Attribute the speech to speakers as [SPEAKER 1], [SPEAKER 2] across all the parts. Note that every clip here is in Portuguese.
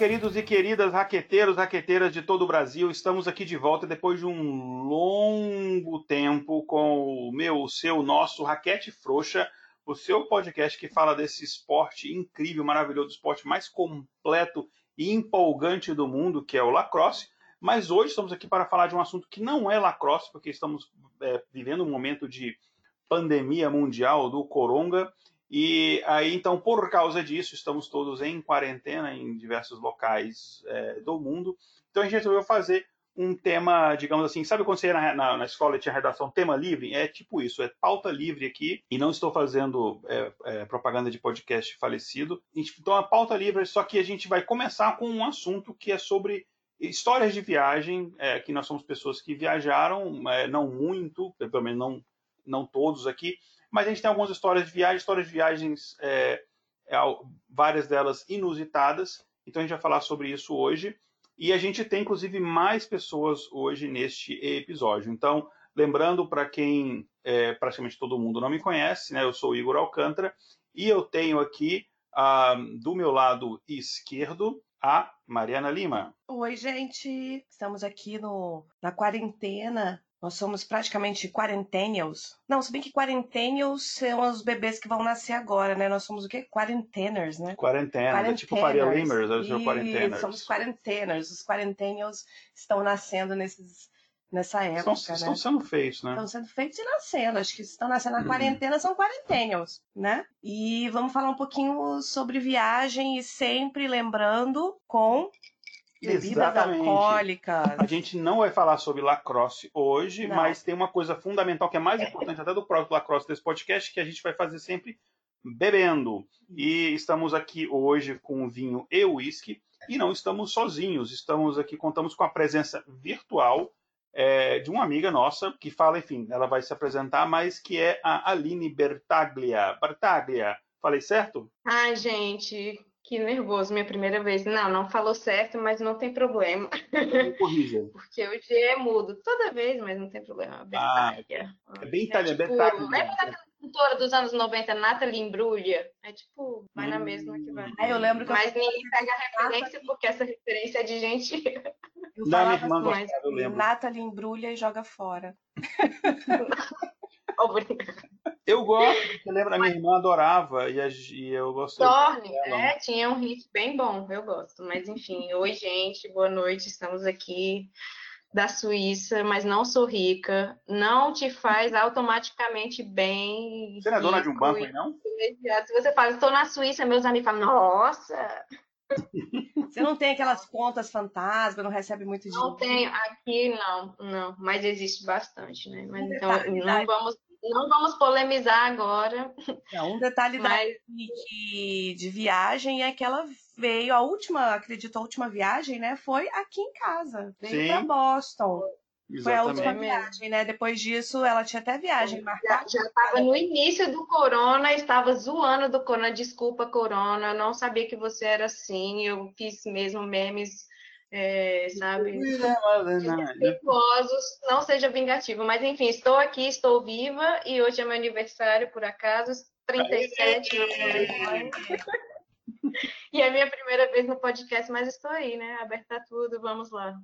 [SPEAKER 1] Queridos e queridas raqueteiros, raqueteiras de todo o Brasil. Estamos aqui de volta depois de um longo tempo com o meu, o seu, nosso Raquete Frouxa, o seu podcast que fala desse esporte incrível, maravilhoso, esporte mais completo e empolgante do mundo, que é o lacrosse. Mas hoje estamos aqui para falar de um assunto que não é lacrosse, porque estamos é, vivendo um momento de pandemia mundial do coronga e aí, então, por causa disso, estamos todos em quarentena em diversos locais é, do mundo. Então, a gente resolveu fazer um tema, digamos assim, sabe quando você ia na, na, na, escola e tinha redação tema livre? É tipo isso, é pauta livre aqui, e não estou fazendo é, é, propaganda de podcast falecido. Então, a pauta livre, só que a gente vai começar com um assunto que é sobre histórias de viagem, é, que nós somos pessoas que viajaram, é, não muito, pelo menos não, não todos aqui, mas a gente tem algumas histórias de viagem, histórias de viagens, é, é, várias delas inusitadas. Então a gente vai falar sobre isso hoje. E a gente tem, inclusive, mais pessoas hoje neste episódio. Então, lembrando para quem é, praticamente todo mundo não me conhece, né? Eu sou Igor Alcântara e eu tenho aqui ah, do meu lado esquerdo a Mariana Lima.
[SPEAKER 2] Oi, gente! Estamos aqui no, na quarentena nós somos praticamente quarentennials. Não, se bem que quarentennials são os bebês que vão nascer agora, né? Nós somos o quê? Quarenteners, né?
[SPEAKER 1] Quarentena, é tipo Faria Limers, eu sou quarenteners.
[SPEAKER 2] Somos quarenteners. Os quarentennials estão nascendo nesses, nessa época,
[SPEAKER 1] estão, né? Estão sendo feitos, né?
[SPEAKER 2] Estão sendo feitos e nascendo. Acho que estão nascendo na uhum. quarentena, são quarentennials, né? E vamos falar um pouquinho sobre viagem e sempre lembrando com Bebidas Exatamente. alcoólicas.
[SPEAKER 1] A gente não vai falar sobre lacrosse hoje, não. mas tem uma coisa fundamental que é mais importante até do próprio lacrosse desse podcast, que a gente vai fazer sempre bebendo. E estamos aqui hoje com o vinho e uísque, e não estamos sozinhos, estamos aqui, contamos com a presença virtual é, de uma amiga nossa, que fala, enfim, ela vai se apresentar, mas que é a Aline Bertaglia. Bertaglia, falei certo?
[SPEAKER 3] Ai, gente, que nervoso, minha primeira vez. Não, não falou certo, mas não tem problema.
[SPEAKER 1] Corrija.
[SPEAKER 3] Porque o G é mudo toda vez, mas não tem problema.
[SPEAKER 1] Ah, é bem italiano, é tipo, Lembra
[SPEAKER 3] daquela cantora dos anos 90, Nathalie Imbruglia? É tipo, vai hum. na mesma que vai.
[SPEAKER 2] É, eu lembro que
[SPEAKER 3] Mas eu... ninguém pega a referência, porque essa referência é de gente...
[SPEAKER 2] Eu não, minha irmã assim, gostava, eu lembro. Nathalie embrulha e joga fora.
[SPEAKER 1] Eu gosto, porque lembra, a minha irmã adorava e, a, e eu gostava.
[SPEAKER 3] Thorne, é, tinha um hit bem bom, eu gosto. Mas enfim, oi gente, boa noite, estamos aqui da Suíça, mas não sou rica, não te faz automaticamente bem.
[SPEAKER 1] Você não é dona de um banco aí, não?
[SPEAKER 3] Se você fala, estou na Suíça, meus amigos falam, nossa!
[SPEAKER 2] Você não tem aquelas contas fantasma, não recebe muito dinheiro?
[SPEAKER 3] Não tenho, aqui não, não, mas existe bastante, né? Mas então, não vamos não vamos polemizar agora.
[SPEAKER 2] É, um detalhe mas... da de, de viagem é que ela veio, a última, acredito, a última viagem, né? Foi aqui em casa. Veio para Boston. Exatamente. Foi a última viagem, né? Depois disso, ela tinha até viagem marcada.
[SPEAKER 3] Já estava no início do corona, estava zoando do corona. Desculpa, corona, não sabia que você era assim. Eu fiz mesmo memes é, sabe? Perigosos, não seja vingativo. Mas enfim, estou aqui, estou viva e hoje é meu aniversário, por acaso, 37 E é a minha primeira vez no podcast, mas estou aí, né? Aberta tudo, vamos lá.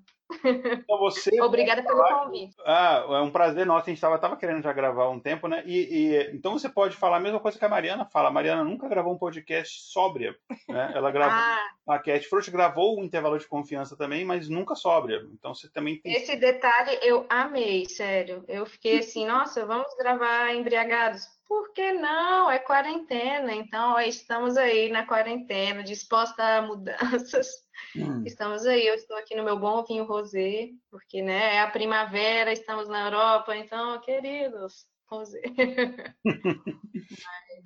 [SPEAKER 1] Então você.
[SPEAKER 3] Obrigada pelo convite.
[SPEAKER 1] Ah, é um prazer nosso. A gente estava querendo já gravar há um tempo, né? E, e, então você pode falar a mesma coisa que a Mariana fala. A Mariana nunca gravou um podcast sóbria. Né? Ela gravou. ah. A Cat Fruit gravou o intervalo de confiança também, mas nunca sóbria. Então você também tem.
[SPEAKER 3] Esse detalhe eu amei, sério. Eu fiquei assim, nossa, vamos gravar embriagados. Por que não? É quarentena. Então, estamos aí na quarentena, disposta a mudanças. Hum. Estamos aí, eu estou aqui no meu bom vinho rosé, porque né, é a primavera, estamos na Europa, então, queridos, rosé.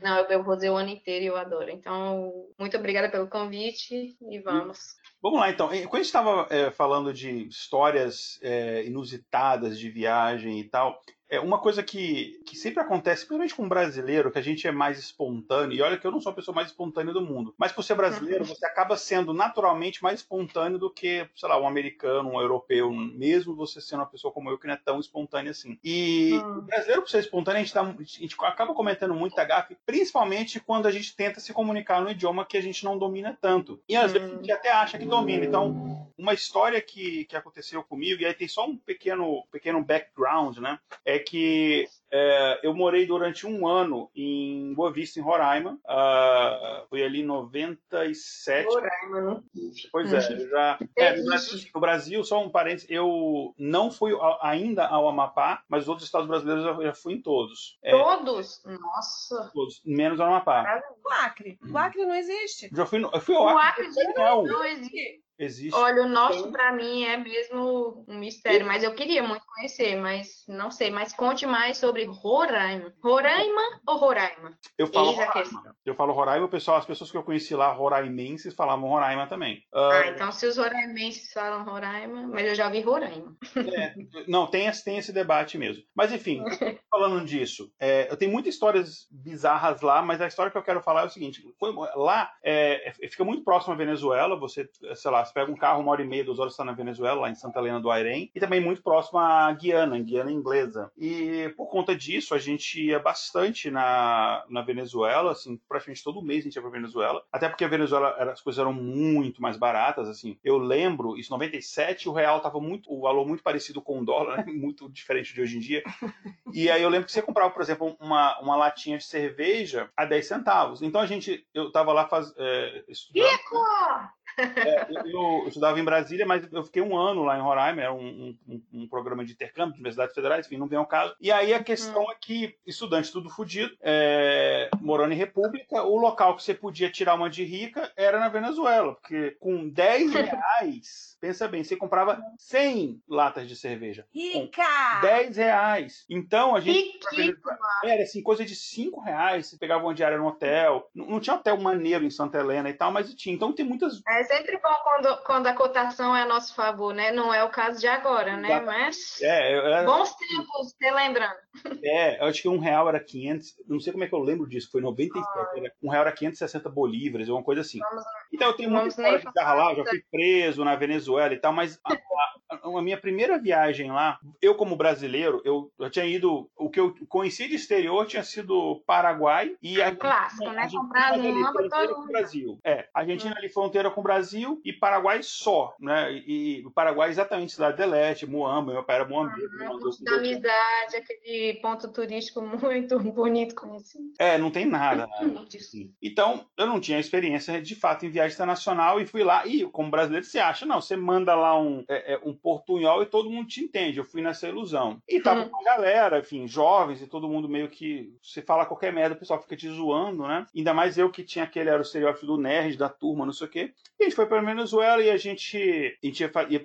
[SPEAKER 3] Não, eu bebo rosé o ano inteiro e eu adoro. Então, muito obrigada pelo convite e vamos.
[SPEAKER 1] Vamos lá, então. Quando a gente estava é, falando de histórias é, inusitadas de viagem e tal, é uma coisa que, que sempre acontece, principalmente com um brasileiro, que a gente é mais espontâneo, e olha que eu não sou a pessoa mais espontânea do mundo, mas por ser brasileiro, você acaba sendo naturalmente mais espontâneo do que, sei lá, um americano, um europeu, mesmo você sendo uma pessoa como eu, que não é tão espontânea assim. E hum. o brasileiro, por ser espontâneo, a gente, tá, a gente acaba cometendo muita gafe, principalmente quando a gente tenta se comunicar no idioma que a gente não domina tanto. E às hum. vezes a gente até acha que domina. Então, uma história que, que aconteceu comigo, e aí tem só um pequeno, pequeno background, né? É que é, eu morei durante um ano em Boa Vista, em Roraima. Uh, foi ali em 97.
[SPEAKER 3] Roraima, não
[SPEAKER 1] Pois é, já. É, no, Brasil, no Brasil, só um parênteses, eu não fui ainda ao Amapá, mas os outros estados brasileiros eu já fui em todos.
[SPEAKER 3] É, todos? Nossa!
[SPEAKER 1] Todos, menos o Amapá.
[SPEAKER 2] O Acre. O Acre não existe.
[SPEAKER 1] Já fui, eu fui ao
[SPEAKER 3] Acre. O Acre não, não existe.
[SPEAKER 1] Existe.
[SPEAKER 3] Olha, o norte para mim é mesmo um mistério, mas eu queria muito conhecer, mas não sei. Mas conte mais sobre Roraima. Roraima ou Roraima?
[SPEAKER 1] Eu falo Roraima. Eu falo Roraima, pessoal, as pessoas que eu conheci lá, roraimenses, falavam Roraima também.
[SPEAKER 3] Uh... Ah, então se os roraimenses falam Roraima, mas eu já vi Roraima.
[SPEAKER 1] É, não, tem esse, tem esse debate mesmo. Mas enfim, falando disso, é, eu tenho muitas histórias bizarras lá, mas a história que eu quero falar é o seguinte: lá é, é fica muito próximo à Venezuela, você, sei lá, você pega um carro, uma hora e meia, duas horas está na Venezuela, lá em Santa Helena do Airém, e também muito próximo à Guiana, Guiana inglesa. E por conta disso, a gente ia bastante na, na Venezuela, assim, praticamente todo mês a gente ia para Venezuela, até porque a Venezuela, as coisas eram muito mais baratas, assim. Eu lembro, isso 97, o real tava muito, o valor muito parecido com o dólar, né? muito diferente de hoje em dia. E aí eu lembro que você comprava, por exemplo, uma, uma latinha de cerveja a 10 centavos. Então a gente, eu tava lá faz, é, estudando.
[SPEAKER 3] Rico!
[SPEAKER 1] É, eu, eu, estudava em Brasília, mas eu fiquei um ano lá em Roraima, era um, um, um programa de intercâmbio de universidades federais, enfim, não vem ao caso. E aí a questão hum. é que, estudante tudo fodido, é, morando em república, o local que você podia tirar uma de rica era na Venezuela, porque com 10 reais, pensa bem, você comprava 100 latas de cerveja.
[SPEAKER 2] Rica!
[SPEAKER 1] 10 reais. Então a gente. Era assim, coisa de 5 reais, você pegava uma diária no hotel. Não, não tinha hotel maneiro em Santa Helena e tal, mas tinha. Então tem muitas.
[SPEAKER 3] É sempre bom quando, quando a cotação é a nosso favor, né? Não é o caso de agora, né? Mas.
[SPEAKER 1] É,
[SPEAKER 3] era... Bons tempos, te lembrando.
[SPEAKER 1] É, eu acho que um real era 500. Não sei como é que eu lembro disso, foi 97. Ah. Era, um real era 560 bolívares, alguma coisa assim. Vamos, então eu tenho muita história de estar lá, já fui preso na Venezuela e tal, mas a, a, a, minha primeira viagem lá, eu como brasileiro, eu, eu tinha ido. O que eu conheci de exterior tinha sido Paraguai e
[SPEAKER 3] a. Clássico, né?
[SPEAKER 1] Com o Brasil. É, Argentina hum. ali fronteira com o Brasil e Paraguai só, né? E, o Paraguai exatamente Cidade de Leste, Moamba, meu pai era Moambeiro.
[SPEAKER 3] Uhum, da amizade, aquele ponto turístico muito bonito conhecido.
[SPEAKER 1] É, não tem nada. Né? Então, eu não tinha experiência de fato em viagem internacional e fui lá. E como brasileiro, você acha, não, você manda lá um, é, é, um portunhol e todo mundo te entende. Eu fui nessa ilusão. E tava com a galera, enfim, jovens e todo mundo meio que. Você fala qualquer merda, o pessoal fica te zoando, né? Ainda mais eu que tinha aquele era o estereótipo do nerd, da turma, não sei o quê. E a gente foi para Venezuela e a gente, a gente ia, ia,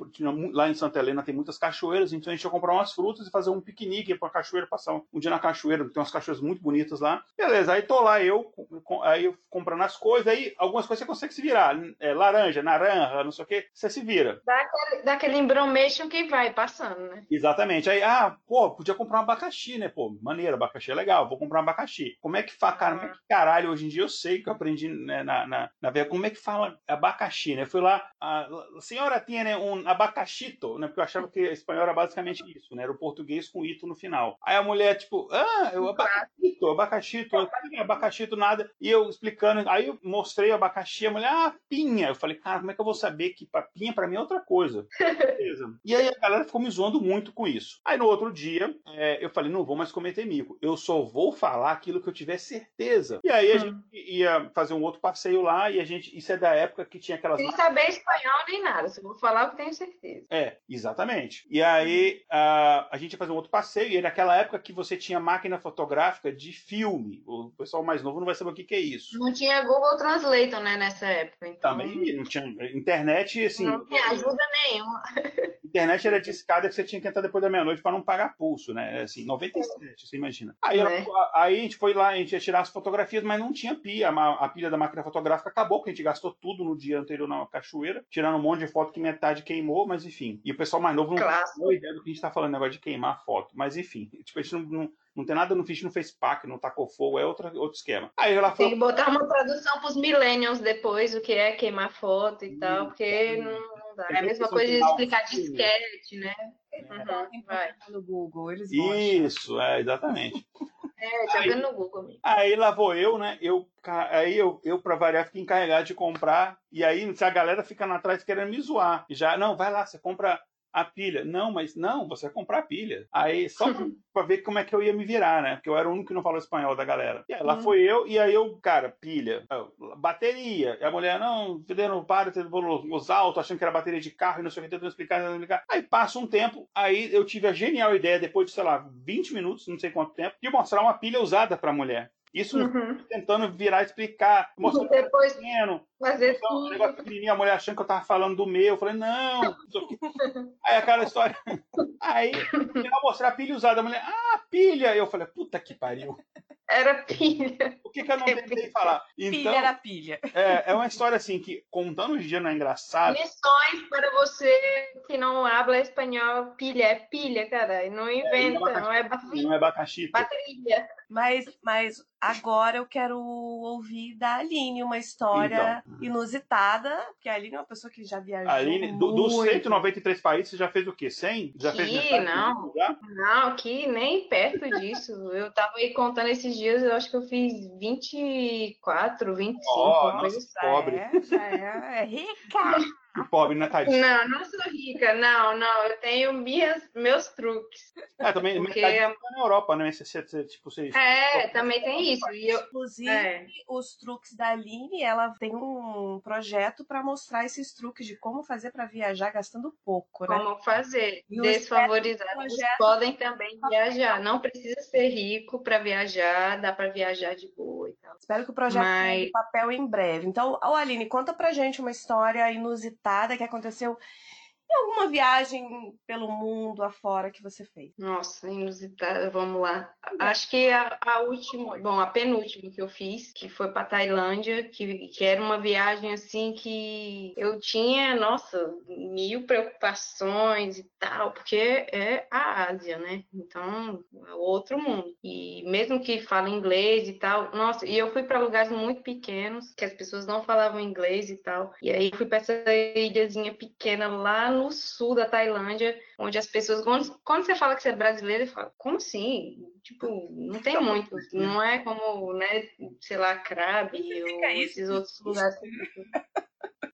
[SPEAKER 1] lá em Santa Helena tem muitas cachoeiras, então a gente ia comprar umas frutas e fazer um piquenique, ir pra cachoeira, passar um, um dia na cachoeira, tem umas cachoeiras muito bonitas lá. Beleza, aí tô lá eu, com, aí eu comprando as coisas, aí algumas coisas você consegue se virar. É, laranja, naranja, não sei o que, você se vira.
[SPEAKER 3] Dá aquele, dá aquele embromation que vai passando, né?
[SPEAKER 1] Exatamente. Aí, ah, pô, podia comprar um abacaxi, né? Pô, maneiro, abacaxi é legal, vou comprar um abacaxi. Como é que fala, cara, como é que caralho, hoje em dia eu sei que eu aprendi né, na, na, na, como é que fala abacaxi, né? Fui lá, a, a senhora tinha né, um abacaxito, né? Porque eu achava que espanhol era basicamente isso, né? Era o português com ito no final. Aí a mulher, tipo, ah, eu abacaxito, abacaxito, abacaxito, nada. E eu explicando, aí eu mostrei o abacaxi, a mulher, ah, pinha. Eu falei, cara, como é que eu vou saber que pinha pra mim é outra coisa? E aí a galera ficou me zoando muito com isso. Aí no outro dia, é, eu falei, não vou mais cometer mico. Eu só vou falar aquilo que eu tiver certeza. E aí a hum. gente ia fazer um outro passeio lá e a gente, isso é da época que tinha aquelas.
[SPEAKER 3] Sem saber espanhol nem nada, se eu vou falar, eu tenho certeza.
[SPEAKER 1] É, exatamente. E aí a, a gente ia fazer um outro passeio, e naquela época que você tinha máquina fotográfica de filme. O pessoal mais novo não vai saber o que, que é isso.
[SPEAKER 3] Não tinha Google Translator, né, nessa época. Então...
[SPEAKER 1] Também não tinha internet, assim.
[SPEAKER 3] Não tinha ajuda nenhuma.
[SPEAKER 1] internet era discada que você tinha que entrar depois da meia-noite para não pagar pulso, né? Assim, 97, você imagina. Aí, ela, né? aí a gente foi lá, a gente ia tirar as fotografias, mas não tinha pilha. A, a pilha da máquina fotográfica acabou, porque a gente gastou tudo no dia anterior na cachoeira, tirando um monte de foto que metade queimou, mas enfim. E o pessoal mais novo não tem ideia do que a gente tá falando, negócio de queimar foto. Mas enfim, tipo, a gente não, não não tem nada no Fish, não fez pack, não tacou fogo, é outra, outro esquema. Aí ela falou...
[SPEAKER 3] Tem que botar uma tradução pros millennials depois, o que é queimar foto e tal, porque não, não dá. É a mesma coisa de explicar disquete, né?
[SPEAKER 2] Uhum, vai. no Google, eles
[SPEAKER 1] Isso, é, exatamente.
[SPEAKER 3] É, jogando no Google mesmo.
[SPEAKER 1] Aí lá vou eu, né? Eu, aí eu, eu, pra variar, fiquei encarregado de comprar. E aí, se a galera fica lá atrás querendo me zoar. E já, não, vai lá, você compra a pilha. Não, mas não, você vai comprar a pilha. Aí, só pra, ver como é que eu ia me virar, né? Porque eu era o único que não falava espanhol da galera. E aí lá uhum. foi eu, e aí eu, cara, pilha, bateria. E a mulher, não, não para, os altos, achando que era bateria de carro e não sei o que, tentando explicar, tentando explicar. Aí passa um tempo, aí eu tive a genial ideia, depois de, sei lá, 20 minutos, não sei quanto tempo, de mostrar uma pilha usada pra mulher. Isso uhum. tentando virar explicar, mostrar
[SPEAKER 3] depois pequeno. Fazer então,
[SPEAKER 1] tudo. Um negócio pequenininho, a mulher achando que eu tava falando do meu. Eu falei, não. Aí aquela história. Aí, ela mostrar a pilha usada. A mulher, ah, pilha. Eu falei, puta que pariu.
[SPEAKER 3] Era pilha.
[SPEAKER 1] O que, que eu não tentei falar?
[SPEAKER 2] Então, pilha era pilha.
[SPEAKER 1] É, é uma história assim que, contando hoje em dia, não é engraçado.
[SPEAKER 3] Lições para você que não habla espanhol. Pilha é pilha, cara. Não inventa, é, não é
[SPEAKER 1] abacaxi. Não é abacaxi.
[SPEAKER 3] Bateria.
[SPEAKER 2] Mas, mas agora eu quero ouvir da Aline uma história então. inusitada, porque a Aline é uma pessoa que já viajou. Aline,
[SPEAKER 1] do, dos 193 países, você já fez o quê? 100? Já
[SPEAKER 3] que, fez não. Não, que nem perto disso. Eu tava aí contando esses dias, eu acho que eu fiz 24, 25. Oh,
[SPEAKER 1] nossa, pobre.
[SPEAKER 2] É, já é, é rica.
[SPEAKER 1] Pobre, né, Thaís?
[SPEAKER 3] Não, não sou rica, não, não. Eu tenho minhas, meus truques.
[SPEAKER 1] É, também porque... Tá na Europa, né? Você, você, tipo, você...
[SPEAKER 3] É, também tem isso. E eu...
[SPEAKER 2] Inclusive, é. os truques da Aline, ela tem um projeto para mostrar esses truques de como fazer para viajar gastando pouco,
[SPEAKER 3] né? Como fazer. Desfavorizados podem também viajar. Não precisa ser rico para viajar, dá para viajar de boa
[SPEAKER 2] Espero que o projeto Mas... tenha papel em breve. Então, Aline, conta pra gente uma história inusitada que aconteceu alguma viagem pelo mundo afora que você fez?
[SPEAKER 3] Nossa, inusitada, vamos lá. Acho que a, a última, bom, a penúltima que eu fiz, que foi para Tailândia, que, que era uma viagem assim que eu tinha, nossa, mil preocupações e tal, porque é a Ásia, né? Então, é outro mundo. E mesmo que fala inglês e tal, nossa, e eu fui para lugares muito pequenos, que as pessoas não falavam inglês e tal. E aí fui para essa ilhazinha pequena lá no sul da Tailândia, onde as pessoas, quando, quando você fala que você é brasileiro, fala, como assim? Tipo, não tem muito, não é como, né, sei lá, Crabe ou esses outros lugares.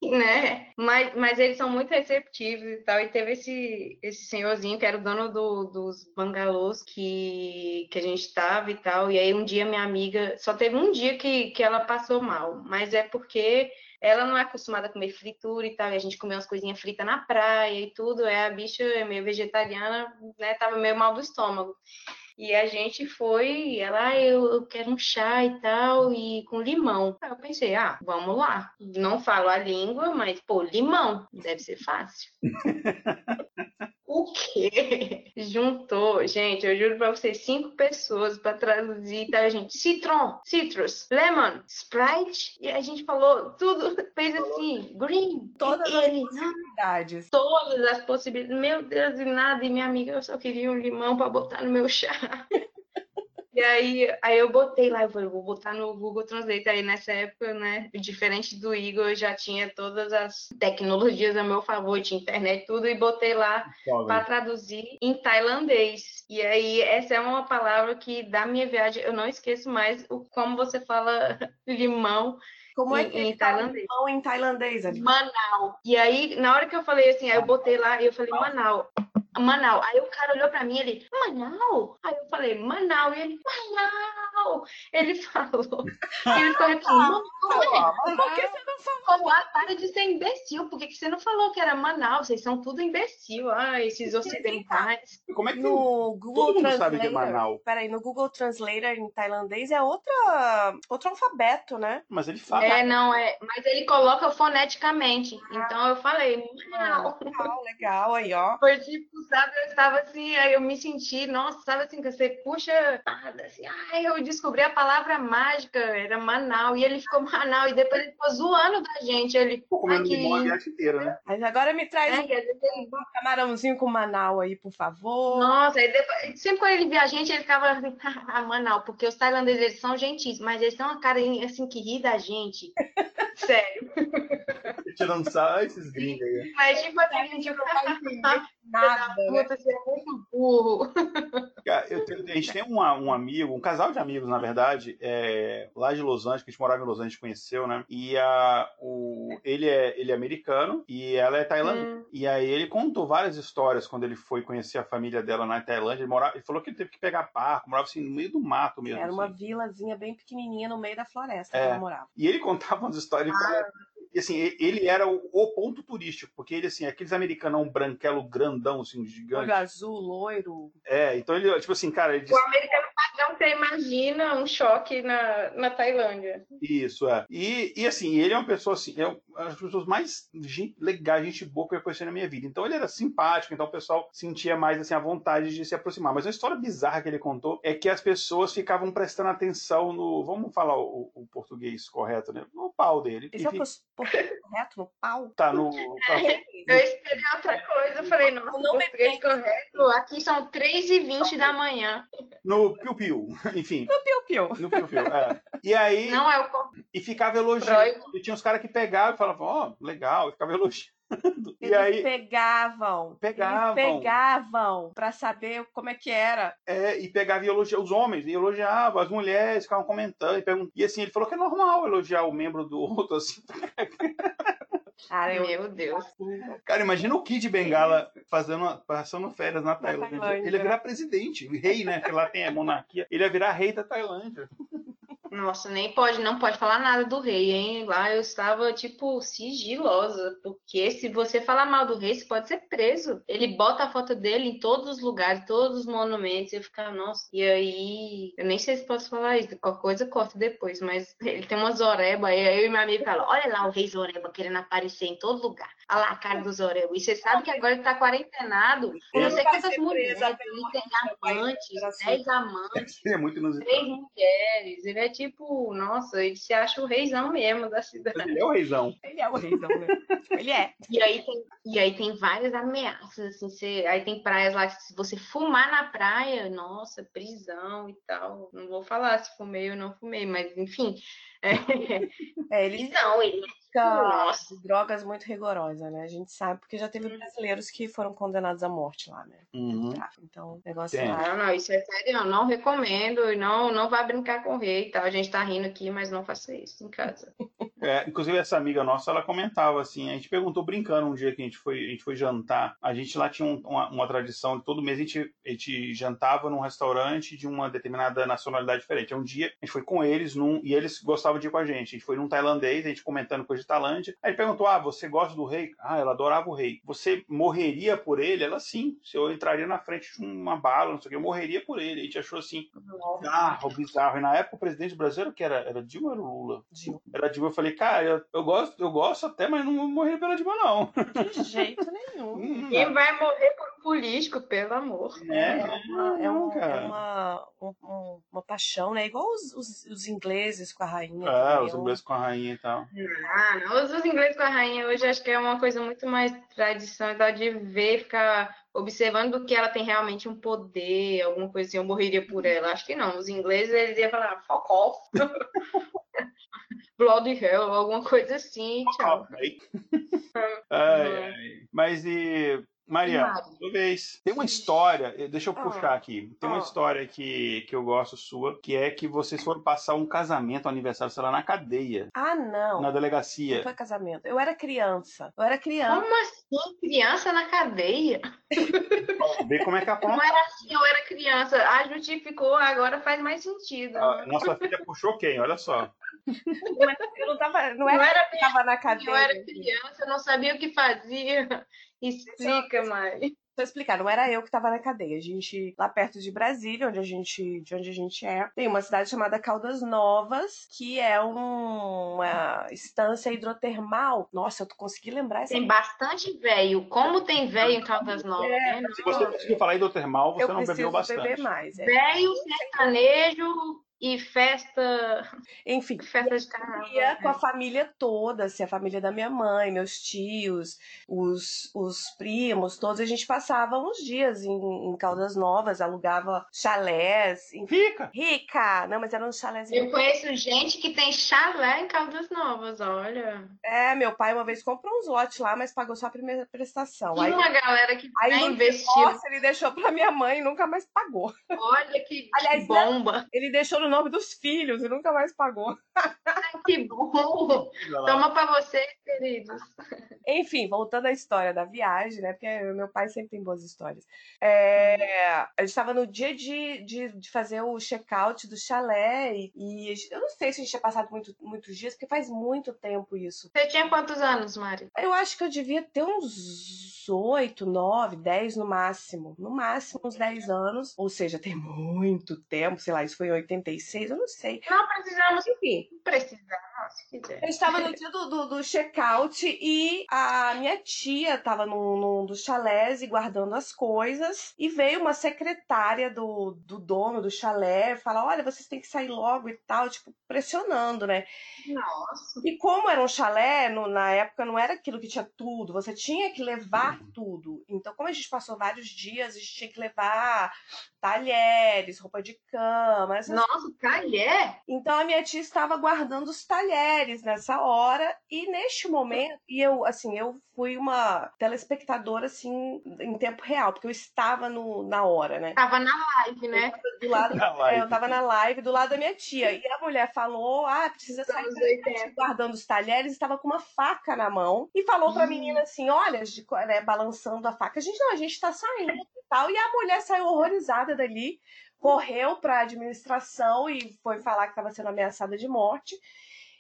[SPEAKER 3] né? Mas, mas eles são muito receptivos e tal. E teve esse, esse senhorzinho que era o dono do, dos bangalôs que, que a gente estava e tal. E aí um dia minha amiga, só teve um dia que, que ela passou mal, mas é porque ela não é acostumada a comer fritura e tal, e a gente comeu umas coisinhas fritas na praia e tudo, é a bicha é meio vegetariana, né, tava meio mal do estômago. E a gente foi, ela, ah, eu, eu quero um chá e tal, e com limão. Aí eu pensei, ah, vamos lá. Não falo a língua, mas, pô, limão, deve ser fácil. O quê? Juntou, gente, eu juro pra vocês, cinco pessoas para traduzir, tá, gente? Citron, citrus, lemon, sprite, e a gente falou tudo, fez assim, green.
[SPEAKER 2] Todas as possibilidades.
[SPEAKER 3] Todas as possibilidades. Meu Deus, e nada, e minha amiga, eu só queria um limão para botar no meu chá. E aí, aí eu botei lá, eu falei, vou botar no Google Translate. Aí nessa época, né, diferente do Igor, eu já tinha todas as tecnologias a meu favor, tinha internet, tudo, e botei lá para traduzir em tailandês. E aí, essa é uma palavra que da minha viagem eu não esqueço mais o como você fala limão.
[SPEAKER 2] Como é que em, em tailandês? Limão em tailandês,
[SPEAKER 3] Manau. E aí, na hora que eu falei assim, aí eu botei lá e eu falei Manau. Manau. Aí o cara olhou pra mim, ele, Manau? Aí eu falei, Manau. E ele, Manau. Ele falou. E ele ficou aqui, falou? Por que você não falou? Ah, para de ser imbecil. Por que, que você não falou que era Manaus? Vocês são tudo imbecil. Ah, esses ocidentais.
[SPEAKER 1] Como é que
[SPEAKER 2] no Google
[SPEAKER 1] todo mundo
[SPEAKER 2] Translator,
[SPEAKER 1] sabe que é Manaus?
[SPEAKER 2] Peraí, no Google Translator em tailandês é outra, outro alfabeto, né?
[SPEAKER 1] Mas ele fala.
[SPEAKER 3] É, não, é. Mas ele coloca foneticamente. Então eu falei, Manaus.
[SPEAKER 2] Legal, legal aí, ó.
[SPEAKER 3] Foi tipo, sabe, eu estava assim, aí eu me senti, nossa, sabe assim, que você puxa, assim, ai, eu descobri a palavra mágica, era Manaus, e ele ficou Manaus, e depois ele ficou zoando da gente, ele,
[SPEAKER 1] Ficou comendo
[SPEAKER 3] ai, que
[SPEAKER 1] limão a viagem inteira, né?
[SPEAKER 2] Mas agora me traz
[SPEAKER 3] É, dizer, ele-
[SPEAKER 2] um camarãozinho com Manaus aí, por favor.
[SPEAKER 3] Nossa, aí depois, sempre quando ele via a gente, ele ficava assim, ah, Manaus, porque os tailandeses, eles são gentis, mas eles têm uma cara assim que ri da gente. Sério.
[SPEAKER 1] Tirando ah, esses gringos aí.
[SPEAKER 3] Mas tipo assim, tipo,
[SPEAKER 2] Nada, né?
[SPEAKER 3] Puta, você é muito burro.
[SPEAKER 1] Eu tenho- a gente tem uma- um amigo, um casal de amigos, na verdade, é, lá de Los Angeles, que a gente morava em Los Angeles, conheceu, né? E a, o, ele, é, ele é americano e ela é tailandesa.
[SPEAKER 3] Hum.
[SPEAKER 1] E aí ele contou várias histórias quando ele foi conhecer a família dela na Tailândia. Ele, morava, ele falou que ele teve que pegar barco, morava assim no meio do mato mesmo.
[SPEAKER 2] Era uma
[SPEAKER 1] assim.
[SPEAKER 2] vilazinha bem pequenininha no meio da floresta
[SPEAKER 1] É.
[SPEAKER 2] que ela morava.
[SPEAKER 1] E ele contava umas histórias. E assim, ele era o, o ponto turístico, porque ele, assim, aqueles americanão branquelo grandão, assim, gigante.
[SPEAKER 2] Olho azul, loiro.
[SPEAKER 1] É, então ele, tipo assim, cara, ele
[SPEAKER 3] O
[SPEAKER 1] disse
[SPEAKER 3] americano padrão, você imagina um choque na, na Tailândia.
[SPEAKER 1] isso, é. E, e assim, ele é uma pessoa, assim, é uma das pessoas mais gen- legais, gente boa que eu conheci na minha vida. Então ele era simpático, então o pessoal sentia mais, assim, a vontade de se aproximar. Mas uma história bizarra que ele contou é que as pessoas ficavam prestando atenção no, vamos falar o, o português correto, né? No pau dele.
[SPEAKER 2] Esse é o
[SPEAKER 1] Enfim,
[SPEAKER 2] português correto no pau?
[SPEAKER 1] tá no... tá-
[SPEAKER 3] Eu esperei outra coisa, eu falei, nossa,
[SPEAKER 2] O nome
[SPEAKER 3] português correto, aqui são 3h20 da manhã.
[SPEAKER 1] no piu-piu. Enfim,
[SPEAKER 2] Piu-piu.
[SPEAKER 1] no piu-piu, é. E aí...
[SPEAKER 3] Não é o
[SPEAKER 1] E ficava elogiando. E tinha uns caras que pegavam e falavam, ó, legal, e ficava elogiando. E
[SPEAKER 2] Eles
[SPEAKER 1] aí,
[SPEAKER 2] pegavam.
[SPEAKER 1] Pegavam.
[SPEAKER 2] Pegavam pra saber como é que era.
[SPEAKER 1] é, e pegava e elogiava os homens, e elogiava, as mulheres ficavam comentando e perguntando. E assim, ele falou que é normal elogiar o membro do outro, assim.
[SPEAKER 2] Cara, eu
[SPEAKER 3] Meu Deus.
[SPEAKER 1] Cara, imagina o Kid Bengala fazendo, uma- passando férias na Tailândia.
[SPEAKER 2] Tailândia.
[SPEAKER 1] Ele ia virar presidente, rei, né? Porque lá tem a monarquia. Ele ia virar rei da Tailândia.
[SPEAKER 3] Nossa, nem pode, não pode falar nada do rei, hein? Lá eu estava, tipo, sigilosa, porque se você falar mal do rei, você pode ser preso. Ele bota a foto dele em todos os lugares, todos os monumentos, e eu ficava, nossa. E aí, eu nem sei se posso falar isso, qualquer coisa corta depois, mas ele tem uma zoreba, aí eu e meu amigo falam, olha lá o rei zoreba querendo aparecer em todo lugar. Olha lá a cara do. E você sabe que agora ele tá quarentenado, com não sei quantas mulheres, ele tem amantes,
[SPEAKER 2] assim.
[SPEAKER 3] 10 amantes
[SPEAKER 1] Ele é muito inusitado.
[SPEAKER 3] três mulheres. Ele é tipo, nossa, ele se acha o reizão mesmo da cidade.
[SPEAKER 1] Ele é o reizão.
[SPEAKER 2] Ele é o reizão, né? Ele é.
[SPEAKER 3] E aí tem, e aí tem várias ameaças, assim, você, aí tem praias lá que se você fumar na praia, nossa, prisão e tal. Não vou falar se fumei ou não fumei, mas enfim. É,
[SPEAKER 2] É, ele
[SPEAKER 3] prisão, ele
[SPEAKER 2] fica
[SPEAKER 3] Nossa.
[SPEAKER 2] drogas muito rigorosas, né? A gente sabe, porque já teve brasileiros que foram condenados à morte lá, né?
[SPEAKER 1] Uhum.
[SPEAKER 2] Então, o negócio
[SPEAKER 1] Tem.
[SPEAKER 2] lá.
[SPEAKER 3] Não, não, isso é sério, eu não recomendo, e não, não vá brincar com o rei e tal. A gente tá rindo aqui, mas não faça isso em casa.
[SPEAKER 1] É, inclusive, essa amiga nossa, ela comentava assim, a gente perguntou brincando um dia que a gente foi, a gente foi jantar. A gente lá tinha um- uma, uma tradição, de todo mês a gente, a gente jantava num restaurante de uma determinada nacionalidade diferente. Um dia a gente foi com eles num, e eles gostavam de ir com a gente. A gente foi num tailandês, a gente comentando coisa de Tailândia. Aí ele perguntou: Ah, você gosta do rei? Ah, ela adorava o rei. Você morreria por ele? Ela sim. Se eu entraria na frente de uma bala, não sei o que, eu morreria por ele. A gente achou assim, bizarro, bizarro. E na época o presidente brasileiro que era, era Dilma ou era Lula?
[SPEAKER 2] De,
[SPEAKER 1] Era Dilma, eu falei, cara, eu, eu gosto, eu gosto até, mas não vou morrer pela Dilma, não.
[SPEAKER 2] de jeito nenhum.
[SPEAKER 1] Hum,
[SPEAKER 3] Quem vai morrer por um político, pelo amor.
[SPEAKER 1] É,
[SPEAKER 2] uma, é, uma,
[SPEAKER 1] cara.
[SPEAKER 2] é uma, um- um- uma paixão, né? Igual os, os, os ingleses com a rainha.
[SPEAKER 1] É,
[SPEAKER 2] também,
[SPEAKER 1] os ingleses com a rainha e tal.
[SPEAKER 3] Ah, não, os, os ingleses com a rainha hoje acho que é uma coisa muito mais tradição da de ver, ficar observando do que ela tem realmente um poder, alguma coisa assim, eu morreria por ela. Acho que não. Os ingleses eles iam falar fuck off. Bloody hell, alguma coisa assim, tchau.
[SPEAKER 1] Ai, ai. Mas e. Maria,
[SPEAKER 3] Mari.
[SPEAKER 1] sua vez. Tem uma história, eh, deixa eu
[SPEAKER 2] Ah.
[SPEAKER 1] puxar aqui. Tem uma
[SPEAKER 2] Ah.
[SPEAKER 1] história que, que eu gosto sua, que é que vocês foram passar um casamento, um aniversário, sei lá, na cadeia,
[SPEAKER 2] Ah, não.
[SPEAKER 1] na
[SPEAKER 2] Não
[SPEAKER 1] delegacia.
[SPEAKER 2] foi casamento. Eu era criança. Eu era criança.
[SPEAKER 3] Como assim? Criança na cadeia?
[SPEAKER 1] Vê como é que a
[SPEAKER 3] Não era assim, eu era criança. Ah, justificou, agora faz mais sentido.
[SPEAKER 1] A nossa filha puxou quem? Olha só.
[SPEAKER 2] eu não tava, não era, não era tava na cadeia.
[SPEAKER 3] Eu era criança, eu não sabia o que fazia. Explica, Mari.
[SPEAKER 2] Vou explicar, não era eu que estava na cadeia. A gente, lá perto de Brasília, onde a gente, de onde a gente é, tem uma cidade chamada Caldas Novas, que é um, uma estância hidrotermal. Nossa, eu consegui lembrar essa
[SPEAKER 3] Tem bastante velho. Como tem velho em Caldas Novas? É,
[SPEAKER 1] né? Se você conseguir falar hidrotermal, você eu não bebeu bastante. Beber
[SPEAKER 2] mais. É.
[SPEAKER 3] Velho, sertanejo, e festa.
[SPEAKER 2] Enfim,
[SPEAKER 3] festa de carnaval.
[SPEAKER 2] Ia com a família toda, assim, a família da minha mãe, meus tios, os, os primos, todos. A gente passava uns dias em, em Caldas Novas, alugava chalés.
[SPEAKER 1] Em... Rica!
[SPEAKER 2] Rica! Não, mas eram uns chalés.
[SPEAKER 3] Eu conheço gente que tem chalé em Caldas Novas, olha.
[SPEAKER 2] É, meu pai uma vez comprou uns lotes lá, mas pagou só a primeira prestação.
[SPEAKER 3] Tinha aí, uma galera que
[SPEAKER 2] aí
[SPEAKER 3] tá investindo.
[SPEAKER 2] Nossa, ele deixou pra minha mãe e nunca mais pagou.
[SPEAKER 3] Olha que, Aliás, que né, bomba!
[SPEAKER 2] Ele deixou no nome dos filhos e nunca mais pagou.
[SPEAKER 3] que bom! Toma para vocês, queridos.
[SPEAKER 2] Enfim, voltando à história da viagem, né? Porque meu pai sempre tem boas histórias. É, a gente estava no dia de, de, de, fazer o check-out do chalé e, e, eu não sei se a gente tinha passado muito, muitos dias, porque faz muito tempo isso.
[SPEAKER 3] Você tinha quantos anos, Mari?
[SPEAKER 2] Eu acho que eu devia ter uns oito, nove, dez no máximo. No máximo uns dez anos. Ou seja, tem muito tempo, sei lá, isso foi em 86, eu não sei.
[SPEAKER 3] Não precisamos. Enfim. Precisamos, se quiser.
[SPEAKER 2] Eu estava no dia do, do, do check-out e a minha tia estava num, num dos chalés e guardando as coisas. E veio uma secretária do, do dono do chalé falar: olha, vocês têm que sair logo e tal, tipo, pressionando, né?
[SPEAKER 3] Nossa.
[SPEAKER 2] E como era um chalé, no, na época não era aquilo que tinha tudo, você tinha que levar tudo. Então, como a gente passou vários dias, a gente tinha que levar talheres, roupa de cama. Essas
[SPEAKER 3] Nossa, talher?
[SPEAKER 2] Então a minha tia estava guardando os talheres nessa hora e neste momento, e eu assim, eu fui uma telespectadora assim em tempo real, porque eu estava no, na hora, né?
[SPEAKER 3] Tava na live, né?
[SPEAKER 2] Do lado, live. É, eu tava na live do lado da minha tia. E a mulher falou: "Ah, precisa sair guardando os talheres", estava com uma faca na mão e falou para a menina assim: "Olha, de, né, balançando a faca. A gente não, a gente tá saindo e tal". E a mulher saiu horrorizada dali, correu para a administração e foi falar que estava sendo ameaçada de morte.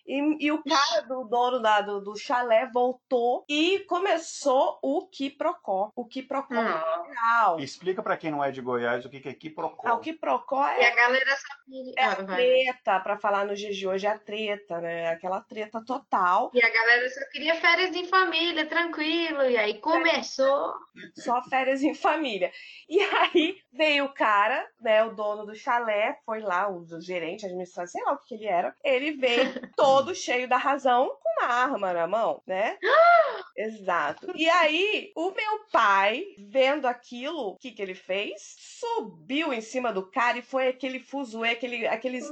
[SPEAKER 2] E, e, o cara do dono da, do, do chalé voltou e começou o quiprocó. O quiprocó
[SPEAKER 1] hum. Explica para quem não é de Goiás o que é quiprocó.
[SPEAKER 2] Ah, o quiprocó é,
[SPEAKER 3] e a galera
[SPEAKER 2] sabe... é a treta, para falar no de hoje, é a treta, né? Aquela treta total.
[SPEAKER 3] E a galera só queria férias em família, tranquilo. E aí começou...
[SPEAKER 2] Só férias em família. E aí veio o cara, né, o dono do chalé, foi lá, o, o gerente, administrador, sei lá o que, que ele era. Ele veio todo cheio da razão, com uma arma na mão, né? Exato. E aí, o meu pai, vendo aquilo, o que que ele fez? Subiu em cima do cara e foi aquele fuzuê, aquele, aqueles...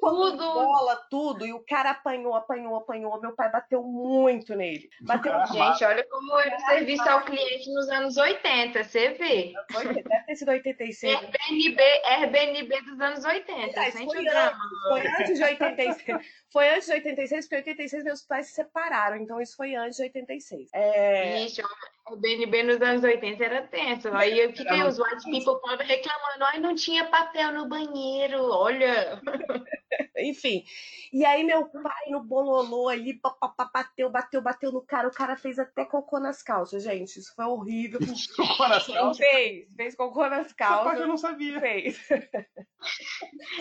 [SPEAKER 3] tudo.
[SPEAKER 2] Bola, tudo. E o cara apanhou, apanhou, apanhou. Meu pai bateu muito nele. Bateu
[SPEAKER 3] Gente, olha como era o serviço ao cliente nos anos 80, você vê.
[SPEAKER 2] Deve ter sido 86.
[SPEAKER 3] Airbnb, Airbnb dos anos 80, é, foi, drama.
[SPEAKER 2] Foi antes de 86. Foi antes de 86, porque em 86 meus pais se separaram, então isso foi antes de 86.
[SPEAKER 3] É... o BNB nos anos 80 era tenso. Aí o que, que os white people estavam reclamando? Ai, não tinha papel no banheiro, olha.
[SPEAKER 2] Enfim. E aí meu pai no bololô ali, bateu, bateu, bateu no cara. O cara fez até cocô nas calças, gente. Isso foi horrível.
[SPEAKER 1] cocô nas calças?
[SPEAKER 2] Fez, fez cocô nas calças.
[SPEAKER 1] eu não sabia.
[SPEAKER 2] Fez.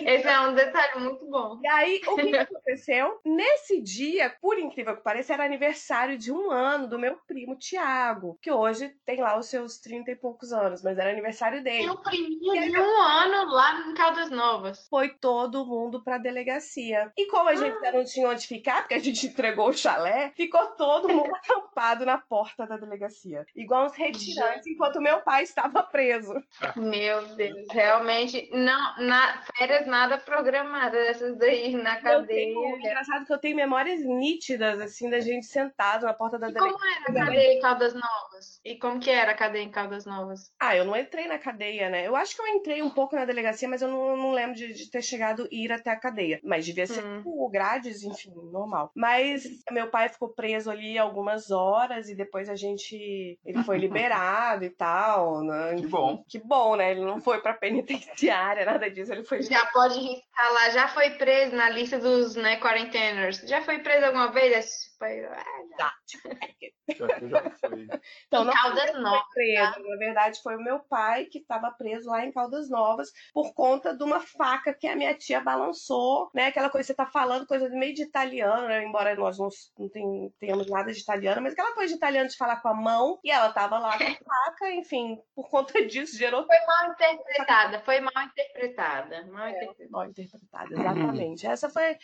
[SPEAKER 3] Esse é um detalhe muito bom.
[SPEAKER 2] E aí, o que aconteceu? Nesse dia, por incrível que pareça, era aniversário de um ano do meu primo Tiago, que hoje tem lá os seus 30 e poucos anos, mas era aniversário dele.
[SPEAKER 3] Meu priminho de um ano lá em Caldas Novas.
[SPEAKER 2] Foi todo mundo pra delegacia. E como a gente ah. não tinha onde ficar, porque a gente entregou o chalé, ficou todo mundo acampado na porta da delegacia. Igual uns retirantes, enquanto meu pai estava preso.
[SPEAKER 3] Meu Deus, realmente, não, na férias nada programada dessas daí na cadeia.
[SPEAKER 2] Tenho, engraçado que eu tenho memórias nítidas, assim, da gente sentado na porta da
[SPEAKER 3] e delegacia. Como era a cadeia em Caldas Novas? Novas. E como que era a cadeia em Caldas Novas?
[SPEAKER 2] Ah, eu não entrei na cadeia, né? Eu acho que eu entrei um pouco na delegacia, mas eu não, não lembro de, de, ter chegado e ir até a cadeia. Mas devia ser hum. tipo, grades, enfim, normal. Mas meu pai ficou preso ali algumas horas e depois a gente. Ele foi liberado e tal. Né?
[SPEAKER 1] Que bom.
[SPEAKER 2] Que bom, né? Ele não foi pra penitenciária, nada disso. Ele foi.
[SPEAKER 3] Já pode riscar lá, já foi preso na lista dos né, quarenteners. Já foi preso alguma vez? Foi...
[SPEAKER 2] Ah, então, não Caldas Novas. Preso. Tá? Na verdade, foi o meu pai que estava preso lá em Caldas Novas por conta de uma faca que a minha tia balançou, né? Aquela coisa que você tá falando, coisa meio de italiano, né? embora nós não, não tem, tenhamos nada de italiano, mas aquela coisa de italiano de falar com a mão, e ela tava lá com a faca, enfim, por conta disso gerou.
[SPEAKER 3] Foi mal interpretada, foi mal interpretada. Mal é, interpretada,
[SPEAKER 2] mal interpretada exatamente. Essa foi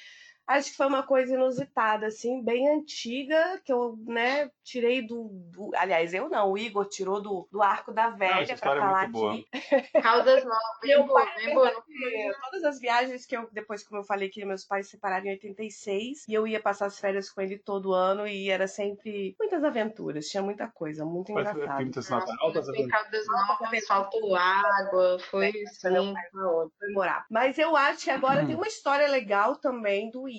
[SPEAKER 2] acho que foi uma coisa inusitada, assim, bem antiga, que eu, né, tirei do, do, Aliás, eu não, o Igor tirou do, do arco da velha para é falar aqui.
[SPEAKER 3] Caldas Novas, bem boa, bem boa.
[SPEAKER 2] Todas as viagens que eu, depois, como eu falei, que meus pais se separaram em 86, e eu ia passar as férias com ele todo ano, e era sempre muitas aventuras, tinha muita coisa, muito Mas engraçado.
[SPEAKER 3] Muitas altas aventuras. Caldas Novas, faltou água, foi sim.
[SPEAKER 2] Foi morar. Mas eu acho que agora tem uma história legal também do Igor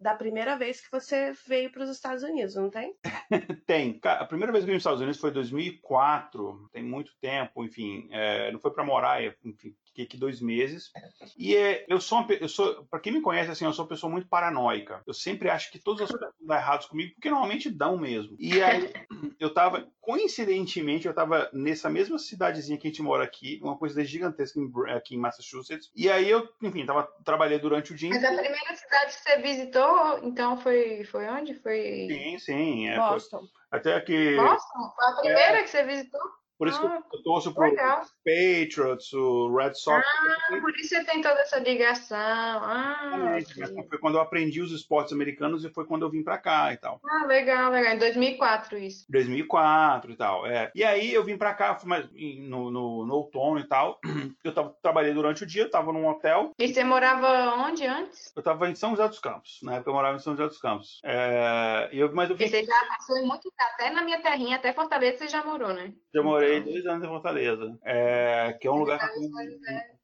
[SPEAKER 2] da primeira vez que você veio para os Estados Unidos, não tem?
[SPEAKER 1] tem. A primeira vez que eu vim os Estados Unidos foi em 2004, tem muito tempo, enfim, é, não foi para morar, enfim, fiquei aqui dois meses. E é, eu sou, uma, eu sou, para quem me conhece, assim, eu sou uma pessoa muito paranoica. Eu sempre acho que todas as coisas dão erradas comigo, porque normalmente dão mesmo. E aí, eu tava, coincidentemente, eu tava nessa mesma cidadezinha que a gente mora aqui, uma coisa gigantesca aqui em Massachusetts. E aí eu, enfim, tava, trabalhei durante o dia.
[SPEAKER 3] Mas a primeira cidade que você visitou, então foi, foi onde? Foi.
[SPEAKER 1] Sim, sim.
[SPEAKER 2] É, Boston. Foi,
[SPEAKER 1] até que.
[SPEAKER 3] Boston? Foi a primeira é, que você visitou?
[SPEAKER 1] Por isso ah, que eu torço pro legal. Patriots, o Red Sox.
[SPEAKER 3] Ah, por isso você tem toda essa ligação. Ah,
[SPEAKER 1] foi quando eu aprendi os esportes americanos e foi quando eu vim para cá e tal.
[SPEAKER 3] Ah, legal, legal. Em 2004 isso.
[SPEAKER 1] 2004 e tal, é. E aí eu vim para cá, mas no, no, no, outono e tal. Eu tava, trabalhei durante o dia, eu tava num hotel.
[SPEAKER 3] E você morava onde antes?
[SPEAKER 1] Eu tava em São José dos Campos. Na época eu morava em São José dos Campos. É, eu, mas eu vim...
[SPEAKER 3] E você já passou muito, até na minha terrinha, até Fortaleza você já morou, né?
[SPEAKER 1] Já morei morei dois anos em Fortaleza, é, que é um lugar que eu tenho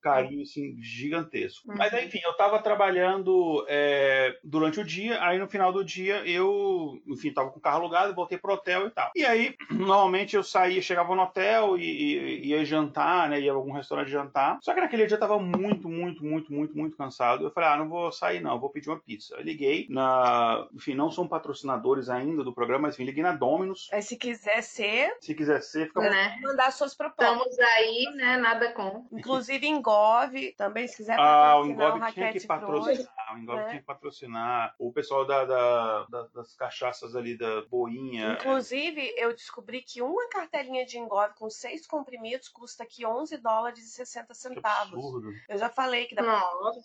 [SPEAKER 1] carinho assim, gigantesco. Uhum. Mas enfim, eu estava trabalhando é, durante o dia, aí no final do dia eu, enfim, estava com o carro alugado, voltei pro hotel e tal. E aí, normalmente eu saía, chegava no hotel e, e ia jantar, né, ia a algum restaurante jantar. Só que naquele dia eu estava muito, muito, muito, muito, muito cansado. Eu falei, ah, não vou sair não, vou pedir uma pizza. Eu liguei na, enfim, não são patrocinadores ainda do programa, mas enfim, liguei na Domino's.
[SPEAKER 2] É, se quiser ser.
[SPEAKER 1] Se quiser ser, fica
[SPEAKER 3] né?
[SPEAKER 2] mandar suas propostas.
[SPEAKER 3] Estamos aí, né? Nada com.
[SPEAKER 2] Inclusive Engov, também, se quiser
[SPEAKER 1] ah, o Engov tinha que patrocinar. o Engov né? tinha que patrocinar. O pessoal da, da, da, das cachaças ali da boinha.
[SPEAKER 2] Inclusive, eu descobri que uma cartelinha de Engov com seis comprimidos custa aqui 11 dólares e 60 centavos. Que absurdo. Eu já falei que da próxima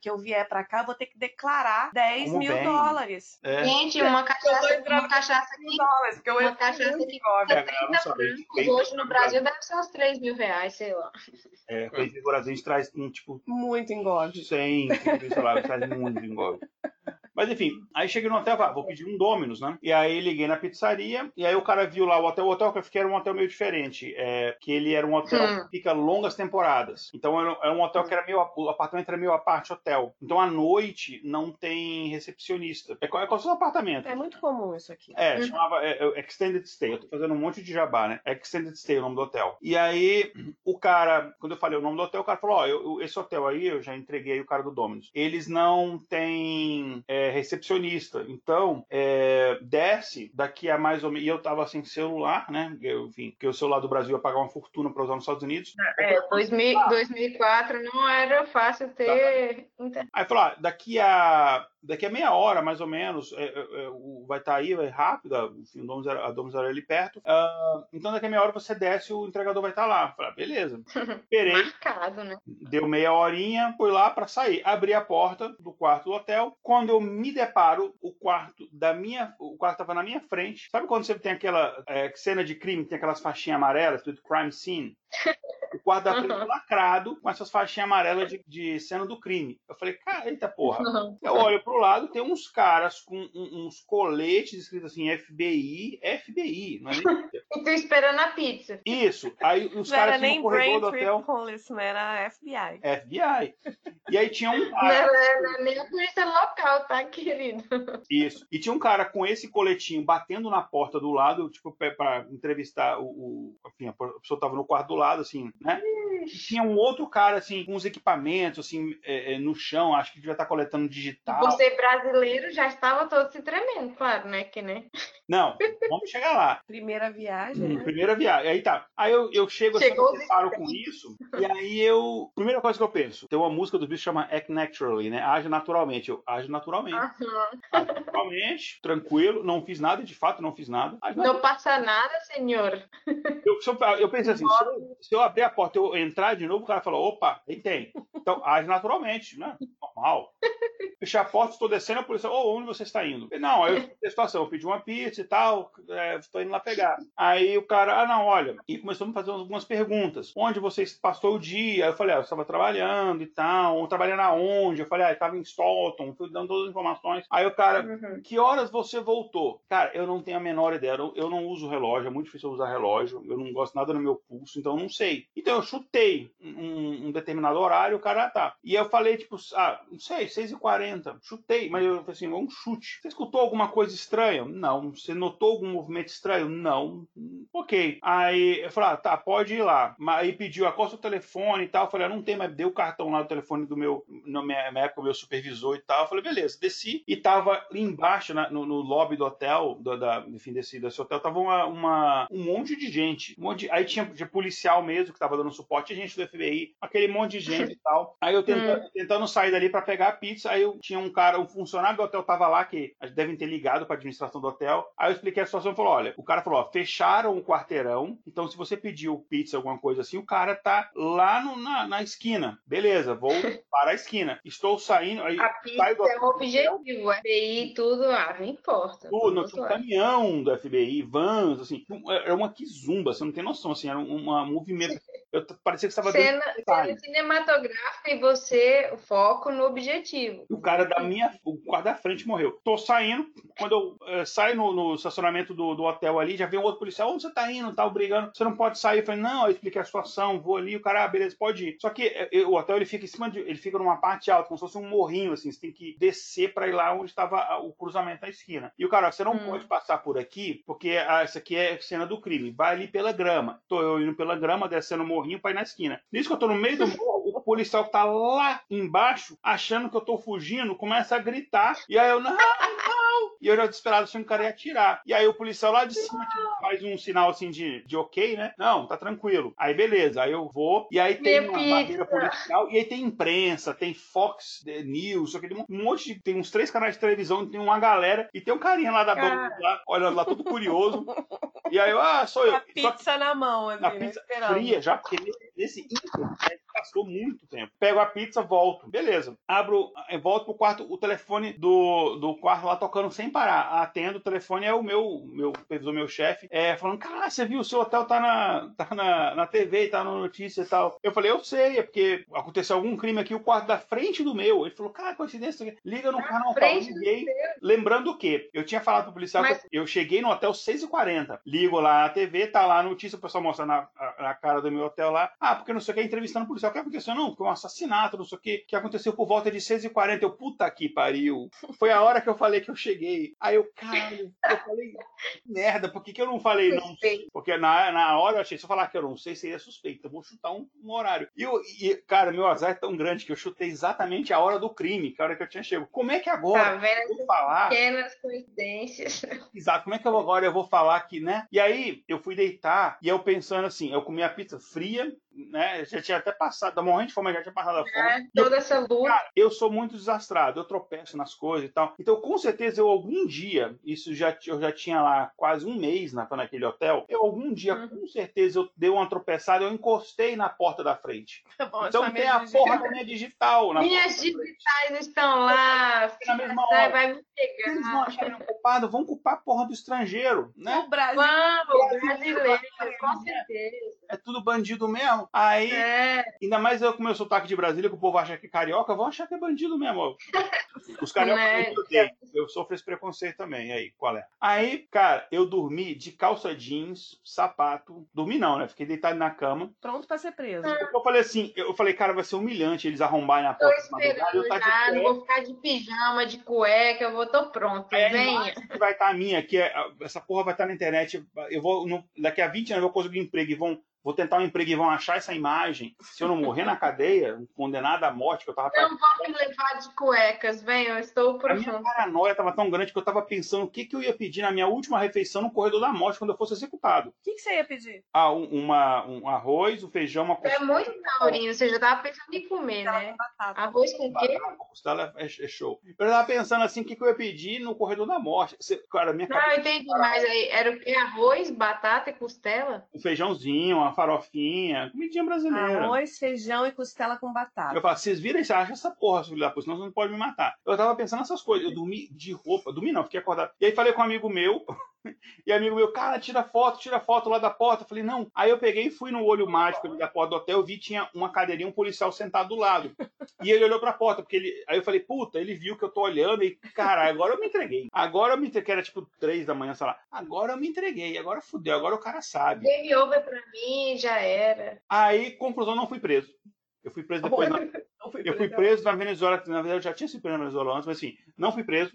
[SPEAKER 2] que eu vier pra cá, eu vou ter que declarar 10 Como mil bem. dólares.
[SPEAKER 3] É. Gente, uma cachaça, uma cachaça aqui. Dólares, porque eu uma cachaça aqui custa 30 Hoje no Brasil deve ser uns 3 mil reais, sei lá.
[SPEAKER 1] É, coisa do A gente traz tipo.
[SPEAKER 2] Muito engove.
[SPEAKER 1] 100, sei lá, traz muito engove. Mas enfim, aí cheguei no hotel, vou pedir um Domino's, né? E aí liguei na pizzaria, e aí o cara viu lá o hotel. O hotel que eu fiquei era um hotel meio diferente. É, que ele era um hotel hum. que fica longas temporadas. Então era, um hotel que era meio. O apartamento era meio a parte hotel. Então à noite não tem recepcionista. É, é como se apartamento.
[SPEAKER 2] É muito comum isso aqui.
[SPEAKER 1] É, uhum. chamava é, é, Extended Stay. Eu tô fazendo um monte de jabá, né? Extended Stay o nome do hotel. E aí, o cara, quando eu falei o nome do hotel, o cara falou: Ó, oh, esse hotel aí, eu já entreguei o cara do Domino's. Eles não têm. É, recepcionista. Então, é, desce daqui a mais ou menos. E eu tava sem celular, né? Eu, enfim, porque o celular do Brasil ia pagar uma fortuna para usar nos Estados Unidos.
[SPEAKER 3] É, 2000, 2004 não era fácil ter.
[SPEAKER 1] Tá. Aí falou: ah, daqui a daqui a meia hora, mais ou menos, é, é, é vai estar tá aí, vai rápido, enfim, a Domos era ali perto. Uh, então daqui a meia hora você desce o entregador vai estar tá lá. Falei, ah, beleza. Esperei.
[SPEAKER 3] Marcado, né?
[SPEAKER 1] Deu meia horinha, fui lá para sair. Abri a porta do quarto do hotel. Quando eu me deparo, o quarto da minha. O quarto estava na minha frente. Sabe quando você tem aquela é, cena de crime, tem aquelas faixinhas amarelas, tudo crime scene? O quarto da frente uhum. lacrado, com essas faixinhas amarelas de, de, cena do crime. Eu falei, cara, eita porra. Uhum. Eu olho pro lado, tem uns caras com um, uns coletes escritos assim, FBI, FBI, não é nem...
[SPEAKER 3] E tu esperando a pizza.
[SPEAKER 1] Isso. Aí os não caras
[SPEAKER 2] tinham no corredor do hotel. Police, não era FBI.
[SPEAKER 1] FBI. E aí tinha um
[SPEAKER 3] cara. Não era nem a polícia local, tá, querido?
[SPEAKER 1] Isso. E tinha um cara com esse coletinho batendo na porta do lado, tipo, pra entrevistar o. o enfim, a pessoa tava no quarto do lado, assim, né? tinha um outro cara, assim, com os equipamentos, assim, é, é, no chão, acho que devia estar coletando digital.
[SPEAKER 3] Você brasileiro já estava todo se tremendo, claro, né? Que, né?
[SPEAKER 1] Não, vamos chegar lá.
[SPEAKER 2] Primeira viagem. Hum,
[SPEAKER 1] né? Primeira viagem. Aí tá. Aí eu, eu chego assim, eu paro com isso, e aí eu. Primeira coisa que eu penso, tem uma música dos bichos que chama Act Naturally, né? Age naturalmente. Eu ajo naturalmente. Uhum. naturalmente, tranquilo, não fiz nada, de fato, não fiz nada.
[SPEAKER 3] Não passa nada, senhor.
[SPEAKER 1] Eu, eu, eu pensei assim, se eu, se eu abrir a porta eu entrar de novo, o cara falou, opa, aí tem. Então, age naturalmente, né? Normal. Fechei a porta, estou descendo, a polícia, ô, oh, onde você está indo? Não, aí eu a situação, eu pedi uma pizza e tal, é, estou indo lá pegar. Aí o cara, ah, não, olha, e começou a me fazer algumas perguntas. Onde você passou o dia? Aí eu falei, ah, eu estava trabalhando e tal, trabalhando aonde? Eu falei, ah, estava em Stoughton, fui dando todas as informações. Aí o cara, uhum. que horas você voltou? Cara, eu não tenho a menor ideia, eu, eu não uso relógio, é muito difícil eu usar relógio, eu não gosto nada no meu pulso, então eu não sei. Então eu chutei um, um determinado horário, o cara tá. E eu falei, tipo, ah, não sei, 6h40. Chutei, mas eu falei assim, um chute. Você escutou alguma coisa estranha? Não. Você notou algum movimento estranho? Não. Ok. Aí eu falei, ah, tá, pode ir lá. Aí pediu, acosta o telefone e tal. Eu falei, ah, não tem, mas deu o cartão lá do telefone do meu, na minha época, meu supervisor e tal. Eu falei, beleza, desci e tava embaixo, na, no, no, lobby do hotel, do, da, enfim, desse, desse hotel, tava uma, uma, um monte de gente. Um monte de, aí tinha, tinha policial mesmo que tava dando suporte, gente do FBI, aquele monte de gente e tal. Aí eu tentando, hum. tentando sair dali para pegar a pizza, aí eu tinha um cara, um funcionário do hotel tava lá, que devem ter ligado para administração do hotel. Aí eu expliquei a situação e falou: olha, o cara falou, ó, fecharam o quarteirão, então se você pediu pizza, alguma coisa assim, o cara tá lá no, na, na esquina. Beleza, vou para a esquina. Estou saindo. Aí,
[SPEAKER 3] a pizza do... é um objetivo, FBI, tudo lá, não importa.
[SPEAKER 1] Tudo, tinha um caminhão do FBI, vans, assim, era uma quizumba, você não tem noção, assim, era um movimento. Eu parecia que estava
[SPEAKER 3] cena, cena cinematográfica e você o foco no objetivo.
[SPEAKER 1] O cara da minha, o guarda da frente morreu. Tô saindo, quando eu é, saio no, no estacionamento do, do, hotel ali, já vem um outro policial, onde você tá indo? Tá brigando, você não pode sair. Eu falei, não, eu expliquei a situação, vou ali, o cara, ah, beleza, pode ir. Só que é, o hotel ele fica em cima de, ele fica numa parte alta, como se fosse um morrinho, assim, você tem que descer para ir lá onde estava o cruzamento da esquina. E o cara, você não hum. pode passar por aqui, porque ah, essa aqui é cena do crime. Vai ali pela grama. Tô eu indo pela grama, descendo o morrinho pra ir na esquina. Nisso que eu tô no meio do morro, o policial que tá lá embaixo, achando que eu tô fugindo, começa a gritar. E aí eu, não, não! E eu já desesperado achando que o cara ia atirar. E aí o policial lá de cima tipo, faz um sinal assim de, de ok, né? Não, tá tranquilo. Aí beleza, aí eu vou. E aí tem Minha uma barreira policial. E aí tem imprensa, tem Fox News, tem um monte de. Tem uns três canais de televisão, tem uma galera. E tem um carinha lá da banca lá, olhando lá, todo curioso. E aí eu, ah, sou eu.
[SPEAKER 2] A pizza na mão,
[SPEAKER 1] assim, a pizza fria, já, porque nesse inter, né, passou muito tempo. Pego a pizza, volto. Beleza. Abro, eh, volto pro quarto, o telefone do, do quarto lá tocando sem parar. Atendo, o telefone é o meu, meu supervisor, meu chefe, é, falando, cara, você viu, o seu hotel tá na, tá na, na TV, tá na notícia e tal. Eu falei, eu sei, é porque aconteceu algum crime aqui, o quarto da frente do meu. Ele falou, cara, coincidência, liga no canal tal. Liguei, lembrando o quê? Eu tinha falado pro policial Mas... que eu cheguei no hotel 6h40. Ligo lá na TV, tá lá a notícia, o pessoal mostra na, na cara do meu hotel lá. Ah, porque não sei o que, entrevistando o policial. O que aconteceu? Não, foi um assassinato, não sei o que, que aconteceu por volta de 6h40. Eu, puta que pariu. Foi a hora que eu falei que eu cheguei. Aí eu, cara, eu falei, merda, por que, que eu não falei não? Porque na, na hora eu achei, se eu falar que eu não sei, seria suspeito. Eu vou chutar um, um horário. E, eu, e, cara, meu azar é tão grande que eu chutei exatamente a hora do crime, que é a hora que eu tinha chego. Como é que agora tá vendo eu vou falar?
[SPEAKER 3] Pequenas coincidências.
[SPEAKER 1] Exato, como é que eu, agora eu vou falar que, né? E aí eu fui deitar e eu pensando assim, eu comi a pizza fria, né? Já tinha até passado, da morrente de fome, já tinha passado a fome. É,
[SPEAKER 3] toda eu, essa luta. Cara,
[SPEAKER 1] eu sou muito desastrado, eu tropeço nas coisas e tal. Então, com certeza, eu algum dia, isso já eu já tinha lá quase um mês na, naquele hotel, eu algum dia, uhum. com certeza, eu dei uma tropeçada, eu encostei na porta da frente. Tá bom, então tem a digital. porra da minha digital.
[SPEAKER 3] Minhas digitais estão lá.
[SPEAKER 1] Na mesma hora. Vai me pegar. Eles vão acharem culpado, vão culpar a porra do estrangeiro, né?
[SPEAKER 3] O Brasil. Vamos, o brasileiro, com certeza.
[SPEAKER 1] É tudo bandido mesmo. Aí,
[SPEAKER 3] é.
[SPEAKER 1] ainda mais eu com meu sotaque de Brasília, que o povo acha que é carioca, vão achar que é bandido mesmo. Os cariocas né? eu Eu sofro esse preconceito também. Aí, qual é? Aí, cara, eu dormi de calça jeans, sapato. Dormi não, né? Fiquei deitado na cama.
[SPEAKER 2] Pronto pra ser preso.
[SPEAKER 1] Eu falei assim, eu falei, cara, vai ser humilhante eles arrombarem a porta.
[SPEAKER 3] Tô esperando eu tá não vou ficar de pijama, de cueca, eu vou, tô pronto. É, Venha.
[SPEAKER 1] Vai estar tá a minha, que é, essa porra vai estar tá na internet. Eu vou, no, daqui a 20 anos eu vou conseguir um emprego e vão vou tentar um emprego e vão achar essa imagem. Se eu não morrer na cadeia, condenado à morte, que eu tava.
[SPEAKER 3] Não vou me levar de cuecas, vem, eu estou por A
[SPEAKER 1] minha paranoia tava tão grande que eu tava pensando o que, que eu ia pedir na minha última refeição no corredor da morte quando eu fosse executado. O
[SPEAKER 2] que, que você ia pedir?
[SPEAKER 1] Ah, um, uma, um arroz, um feijão, uma
[SPEAKER 3] costela. É muito taurino, você já tava pensando em comer, né? Arroz com quê?
[SPEAKER 1] Costela é, é, show. Eu tava pensando assim, o que, que eu ia pedir no corredor da morte. Você, cara, minha
[SPEAKER 3] não, eu entendi, mas aí, era o quê? Arroz, batata e costela?
[SPEAKER 1] Um feijãozinho, uma farofinha, comidinha brasileira.
[SPEAKER 2] Arroz, feijão e costela com batata.
[SPEAKER 1] Eu falo, vocês viram isso? Acha essa porra, filho da puta, senão você não pode me matar. Eu tava pensando nessas coisas. Eu dormi de roupa. Dormi não, fiquei acordado. E aí falei com um amigo meu. E amigo meu, cara, tira foto, tira foto lá da porta. Eu falei, não. Aí eu peguei e fui no olho mágico da porta do hotel, vi tinha uma cadeirinha, um policial sentado do lado. E ele olhou pra porta, porque ele. Aí eu falei, puta, ele viu que eu tô olhando e, cara, agora eu me entreguei. Agora eu me entreguei, que era tipo três da manhã, sei lá. Agora eu me entreguei, agora fudeu, agora o cara sabe.
[SPEAKER 3] Game over pra mim, já era.
[SPEAKER 1] Aí, conclusão, não fui preso. Eu fui preso depois. Na... Eu fui preso na Venezuela, na verdade eu já tinha sido preso na Venezuela antes, mas assim, não fui preso.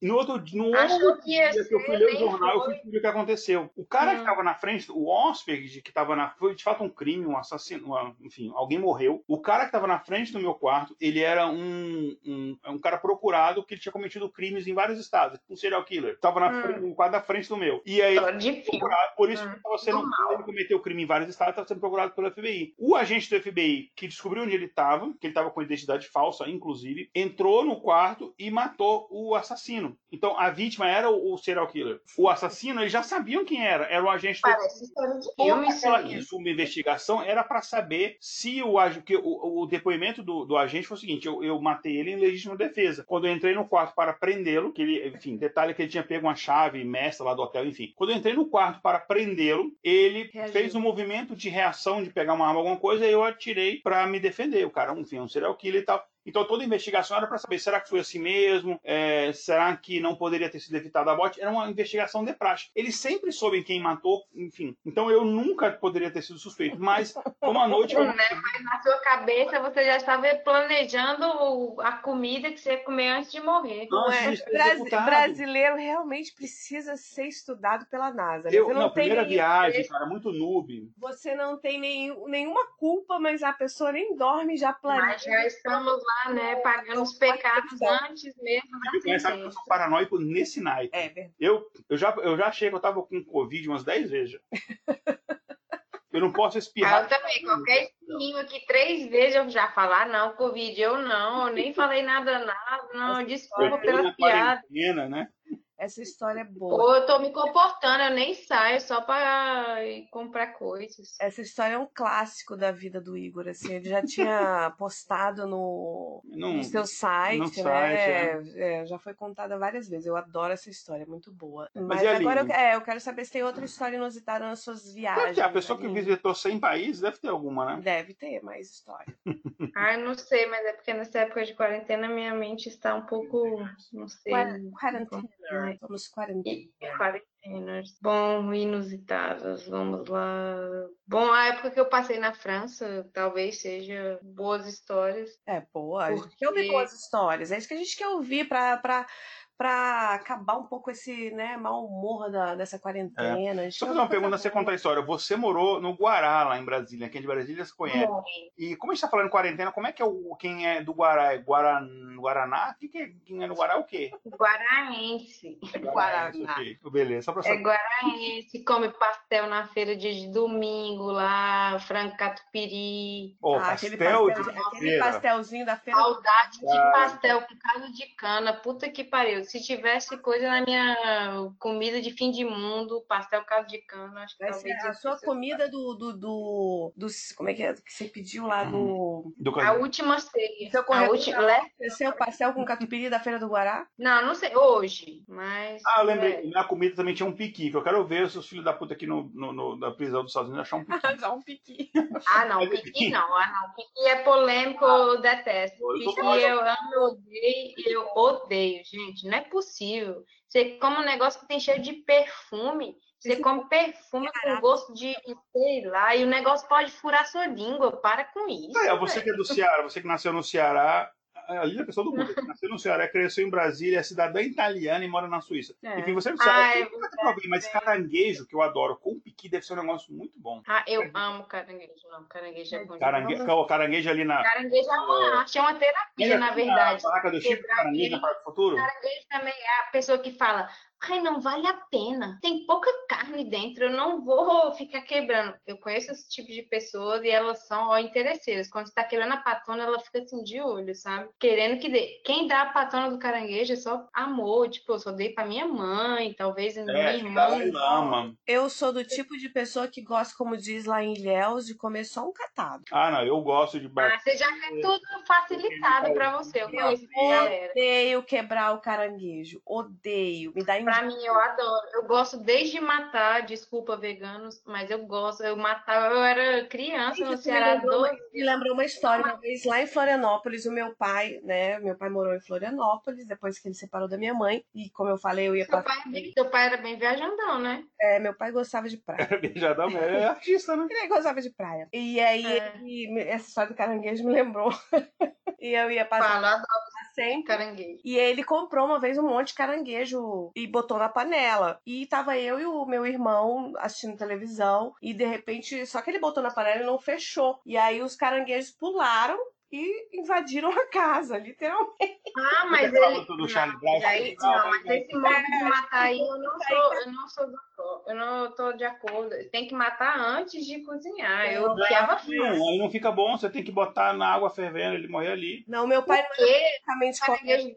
[SPEAKER 1] No outro, no outro
[SPEAKER 3] que dia
[SPEAKER 1] que eu fui ler o jornal, eu fui ver o que aconteceu. O cara hum. que estava na frente, o Osberg, que estava na. Foi de fato um crime, um assassino, uma, enfim, alguém morreu. O cara que estava na frente do meu quarto, ele era um, um, um cara procurado que tinha cometido crimes em vários estados, um serial killer. Estava na hum. frente, no quadro da frente do meu. E aí, procurado, por isso hum. que estava sendo. Ele cometeu crime em vários estados, estava sendo procurado pelo FBI. O agente do FBI, que descobriu onde ele estava, que ele estava com identidade falsa, inclusive, entrou no quarto e matou o assassino assassino. Então a vítima era o, o serial killer. O assassino, eles já sabiam quem era. Era o agente.
[SPEAKER 3] Parece história de filme,
[SPEAKER 1] aquela uma investigação era para saber se o, que o, o depoimento do, do, agente foi o seguinte: eu, eu, matei ele em legítima defesa. Quando eu entrei no quarto para prendê-lo, que ele, enfim, detalhe que ele tinha pego uma chave mestra lá do hotel, enfim. Quando eu entrei no quarto para prendê-lo, ele Reagiu. fez um movimento de reação de pegar uma arma, alguma coisa, e eu atirei para me defender. O cara, enfim, um serial killer e tal. Então toda a investigação era para saber, será que foi assim mesmo? É, será que não poderia ter sido evitado a morte? Era uma investigação de praxe. Eles sempre soubem quem matou, enfim. Então eu nunca poderia ter sido suspeito. Mas uma noite...
[SPEAKER 3] Eu... Né? Mas na sua cabeça você já estava planejando a comida que você ia comer antes de morrer.
[SPEAKER 2] Não, é? brasileiro realmente precisa ser estudado pela NASA.
[SPEAKER 1] Né? Eu, não, primeira nenhum... viagem, cara, muito noob.
[SPEAKER 2] Você não tem nenhum, nenhuma culpa, mas a pessoa nem dorme, já planeja. Mas
[SPEAKER 3] já estamos lá né? Pagando os pecados antes mesmo.
[SPEAKER 1] Eu começar que eu sou paranoico nesse naipe.
[SPEAKER 2] É verdade.
[SPEAKER 1] Eu, eu, já, eu já achei que eu tava com Covid umas 10 vezes já. Eu não posso espirrar.
[SPEAKER 3] Eu também, qualquer espirrinho aqui três vezes eu já falar, ah, não, Covid, eu não, eu nem falei nada, nada, não, desculpa pela piada.
[SPEAKER 1] Né?
[SPEAKER 2] Essa história é boa.
[SPEAKER 3] Ou eu tô me comportando, eu nem saio só para comprar coisas.
[SPEAKER 2] Essa história é um clássico da vida do Igor, assim. Ele já tinha postado no, no seu site, no né? Site, é. É, já foi contada várias vezes. Eu adoro essa história, é muito boa. Mas, Mas agora eu, é, eu, quero saber se tem outra história inusitada nas suas viagens.
[SPEAKER 1] a pessoa que visitou 100 países deve ter alguma, né?
[SPEAKER 2] Deve ter mais história.
[SPEAKER 3] ah, não sei, mas é porque nessa época de quarentena minha mente está um pouco, não sei.
[SPEAKER 2] Quarentena. Vamos quarentenas.
[SPEAKER 3] Quarentenas. Bom, inusitadas, vamos lá. Bom, a época que eu passei na França, talvez seja boas histórias.
[SPEAKER 2] É, boa. Porque... A gente quer ouvir boas histórias. É isso que a gente quer ouvir para para acabar um pouco esse né, mau humor da, dessa quarentena.
[SPEAKER 1] É. Só fazer uma pergunta, você contar a história. Você morou no Guará, lá em Brasília. Quem é de Brasília se conhece. E como a gente está falando quarentena, como é que é o, quem é do Guará? É Guaraná? Guaraná? Que que é, quem é no Guará é o quê?
[SPEAKER 3] Guaraense.
[SPEAKER 1] É Guaraense, okay. Beleza, só pra
[SPEAKER 3] saber. É Guaraense, come pastel na feira de domingo lá, frango catupiry.
[SPEAKER 1] Oh, ah, pastel, aquele, pastel,
[SPEAKER 2] aquele pastelzinho da feira.
[SPEAKER 3] Saudade de pastel com caldo de cana. Puta que pariu se tivesse coisa na minha comida de fim de mundo, pastel caldo de cana, acho que
[SPEAKER 2] Vai
[SPEAKER 3] talvez.
[SPEAKER 2] a sua comida do, do, do, do, Como é que é que você pediu lá do.
[SPEAKER 3] do a última ceia.
[SPEAKER 2] Seu a última. Seu pastel com catupiry da Feira do Guará?
[SPEAKER 3] Não, não sei. Hoje, mas.
[SPEAKER 1] Ah, eu lembrei. É. Na comida também tinha um piqui, que eu quero ver os filhos da puta aqui no, no, no da prisão dos Estados Unidos achar um piqui.
[SPEAKER 2] achar um piqui.
[SPEAKER 3] Ah, não, piqui não. Ah, não. Piqui é polêmico, eu detesto. Piqui eu amo, eu odeio, eu odeio, gente. Não é possível. Você come um negócio que tem cheio de perfume. Você come perfume com gosto de, sei lá, e o negócio pode furar sua língua. Para com isso.
[SPEAKER 1] É, você que é do Ceará, você que nasceu no Ceará, a linda pessoa do mundo. Nasceu no Ceará, cresceu em Brasília, é cidadã italiana e mora na Suíça. É. Enfim, você não sabe. Ah, é problema, mas caranguejo, que eu adoro, com piqui deve ser um negócio muito bom.
[SPEAKER 3] Ah, eu amo caranguejo. Não, caranguejo é bom.
[SPEAKER 1] Carangue... Caranguejo ali na.
[SPEAKER 3] Caranguejo é uma arte, é uma terapia, na verdade.
[SPEAKER 1] Na barraca do Chico, caranguejo na Parque Futuro?
[SPEAKER 3] Caranguejo também é a pessoa que fala, Ai, não vale a pena. Tem pouca carne dentro, eu não vou ficar quebrando. Eu conheço esse tipo de pessoas e elas são ó, interesseiras. Quando você tá quebrando a patona, ela fica assim de olho, sabe? Querendo que dê. Quem dá a patona do caranguejo é só amor. Tipo, eu só dei pra minha mãe, talvez é, minha irmã.
[SPEAKER 2] Eu sou do tipo de pessoa que gosta, como diz lá em Ilhéus, de comer só um catado.
[SPEAKER 1] Ah, não, eu gosto de.
[SPEAKER 3] Ah, você já quer tudo facilitado pra você. Eu, eu
[SPEAKER 2] odeio quebrar o caranguejo. Odeio. Me dá
[SPEAKER 3] Pra mim, eu adoro. Eu gosto desde matar, desculpa, veganos, mas eu gosto. Eu matava, eu era criança no Ceará.
[SPEAKER 2] Me lembrou, me lembrou uma história, uma vez lá em Florianópolis, o meu pai, né? Meu pai morou em Florianópolis, depois que ele separou da minha mãe. E como eu falei, eu ia
[SPEAKER 3] para. Seu pai era bem viajandão, né?
[SPEAKER 2] É, meu pai gostava de praia.
[SPEAKER 1] Era viajandão, é artista, né?
[SPEAKER 2] Ele gostava de praia. E aí, é. ele, essa história do caranguejo me lembrou. e eu ia passar.
[SPEAKER 3] Fala, adoro sempre. Caranguejo.
[SPEAKER 2] E ele comprou uma vez um monte de caranguejo e botou na panela. E tava eu e o meu irmão assistindo televisão. E de repente, só que ele botou na panela e não fechou. E aí os caranguejos pularam e invadiram a casa, literalmente.
[SPEAKER 3] Ah, mas ele. Brown, aí, não, mas esse modo de matar aí, eu não sou, eu não sou do eu não tô de acordo. Tem que matar antes de cozinhar. Eu odiava
[SPEAKER 1] frio. Aí não fica bom, você tem que botar na água fervendo, ele morrer ali.
[SPEAKER 2] Não, meu pai
[SPEAKER 3] Porque, não é basicamente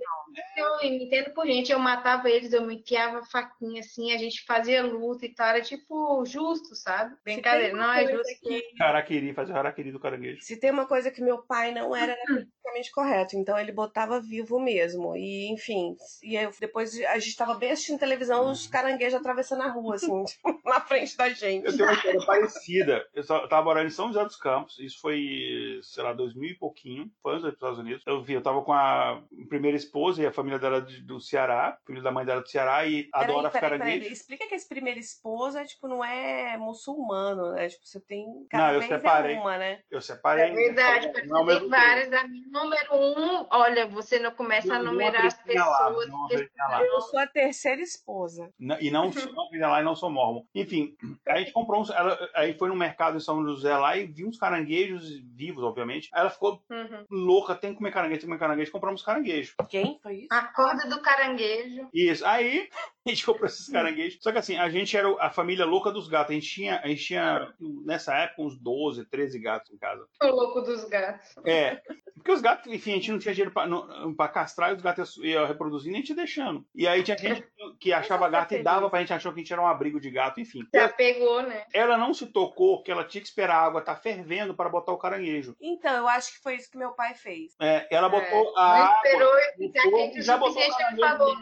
[SPEAKER 3] Eu entendo por gente, eu matava eles, eu me enfiava faquinha assim, a gente fazia luta e tal. Era tipo justo, sabe? Brincadeira, não é justo. Que...
[SPEAKER 1] Harakiri, fazer harakiri do caranguejo.
[SPEAKER 2] Se tem uma coisa que meu pai não era, era politicamente correto. Então ele botava vivo mesmo. E, enfim, e eu, depois a gente tava bem assistindo televisão, os caranguejos atravessando a rua, assim, na frente da gente.
[SPEAKER 1] Eu tenho uma história parecida. Eu tava morando em São José dos Campos, isso foi, sei lá, 2000 e pouquinho, foi antes dos Estados Unidos. Eu vi, eu tava com a primeira esposa e a família dela do Ceará, filho da mãe dela do Ceará, e peraí, adora peraí, caranguejo. Peraí,
[SPEAKER 2] explica que essa primeira esposa, tipo, não é muçulmano, né? Tipo, você tem.
[SPEAKER 1] Cada não, eu separei.
[SPEAKER 2] É uma, né?
[SPEAKER 1] Eu separei. É
[SPEAKER 3] verdade, porque não tem várias. A minha número um, olha, você não começa não, a numerar as pessoas. Lá,
[SPEAKER 2] eu sou a terceira esposa.
[SPEAKER 1] e não sou lá e não sou mormon. Enfim, aí a gente comprou uns. Ela, aí foi no mercado em São José lá e viu uns caranguejos vivos, obviamente. Aí ela ficou uhum. louca, tem que comer caranguejo, tem que comer caranguejo. Compramos caranguejo.
[SPEAKER 2] Quem foi isso?
[SPEAKER 3] A corda do caranguejo.
[SPEAKER 1] Isso. Aí a gente comprou esses caranguejos. Só que assim, a gente era a família louca dos gatos. A gente tinha, a gente tinha nessa época, uns 12, 13 gatos em casa.
[SPEAKER 3] O louco dos gatos.
[SPEAKER 1] É. Porque os gatos, enfim, a gente não tinha dinheiro pra, não, pra castrar e os gatos iam reproduzindo e a gente deixando. E aí tinha gente que achava gato e dava pra gente, achou que a gente era um abrigo de gato, enfim.
[SPEAKER 3] Já pegou, né?
[SPEAKER 1] Ela não se tocou que ela tinha que esperar a água estar tá fervendo para botar o caranguejo.
[SPEAKER 2] Então, eu acho que foi isso que meu pai fez.
[SPEAKER 1] É, ela botou é. a água.
[SPEAKER 3] Esperou ficar quente já botou o caranguejo. Falou,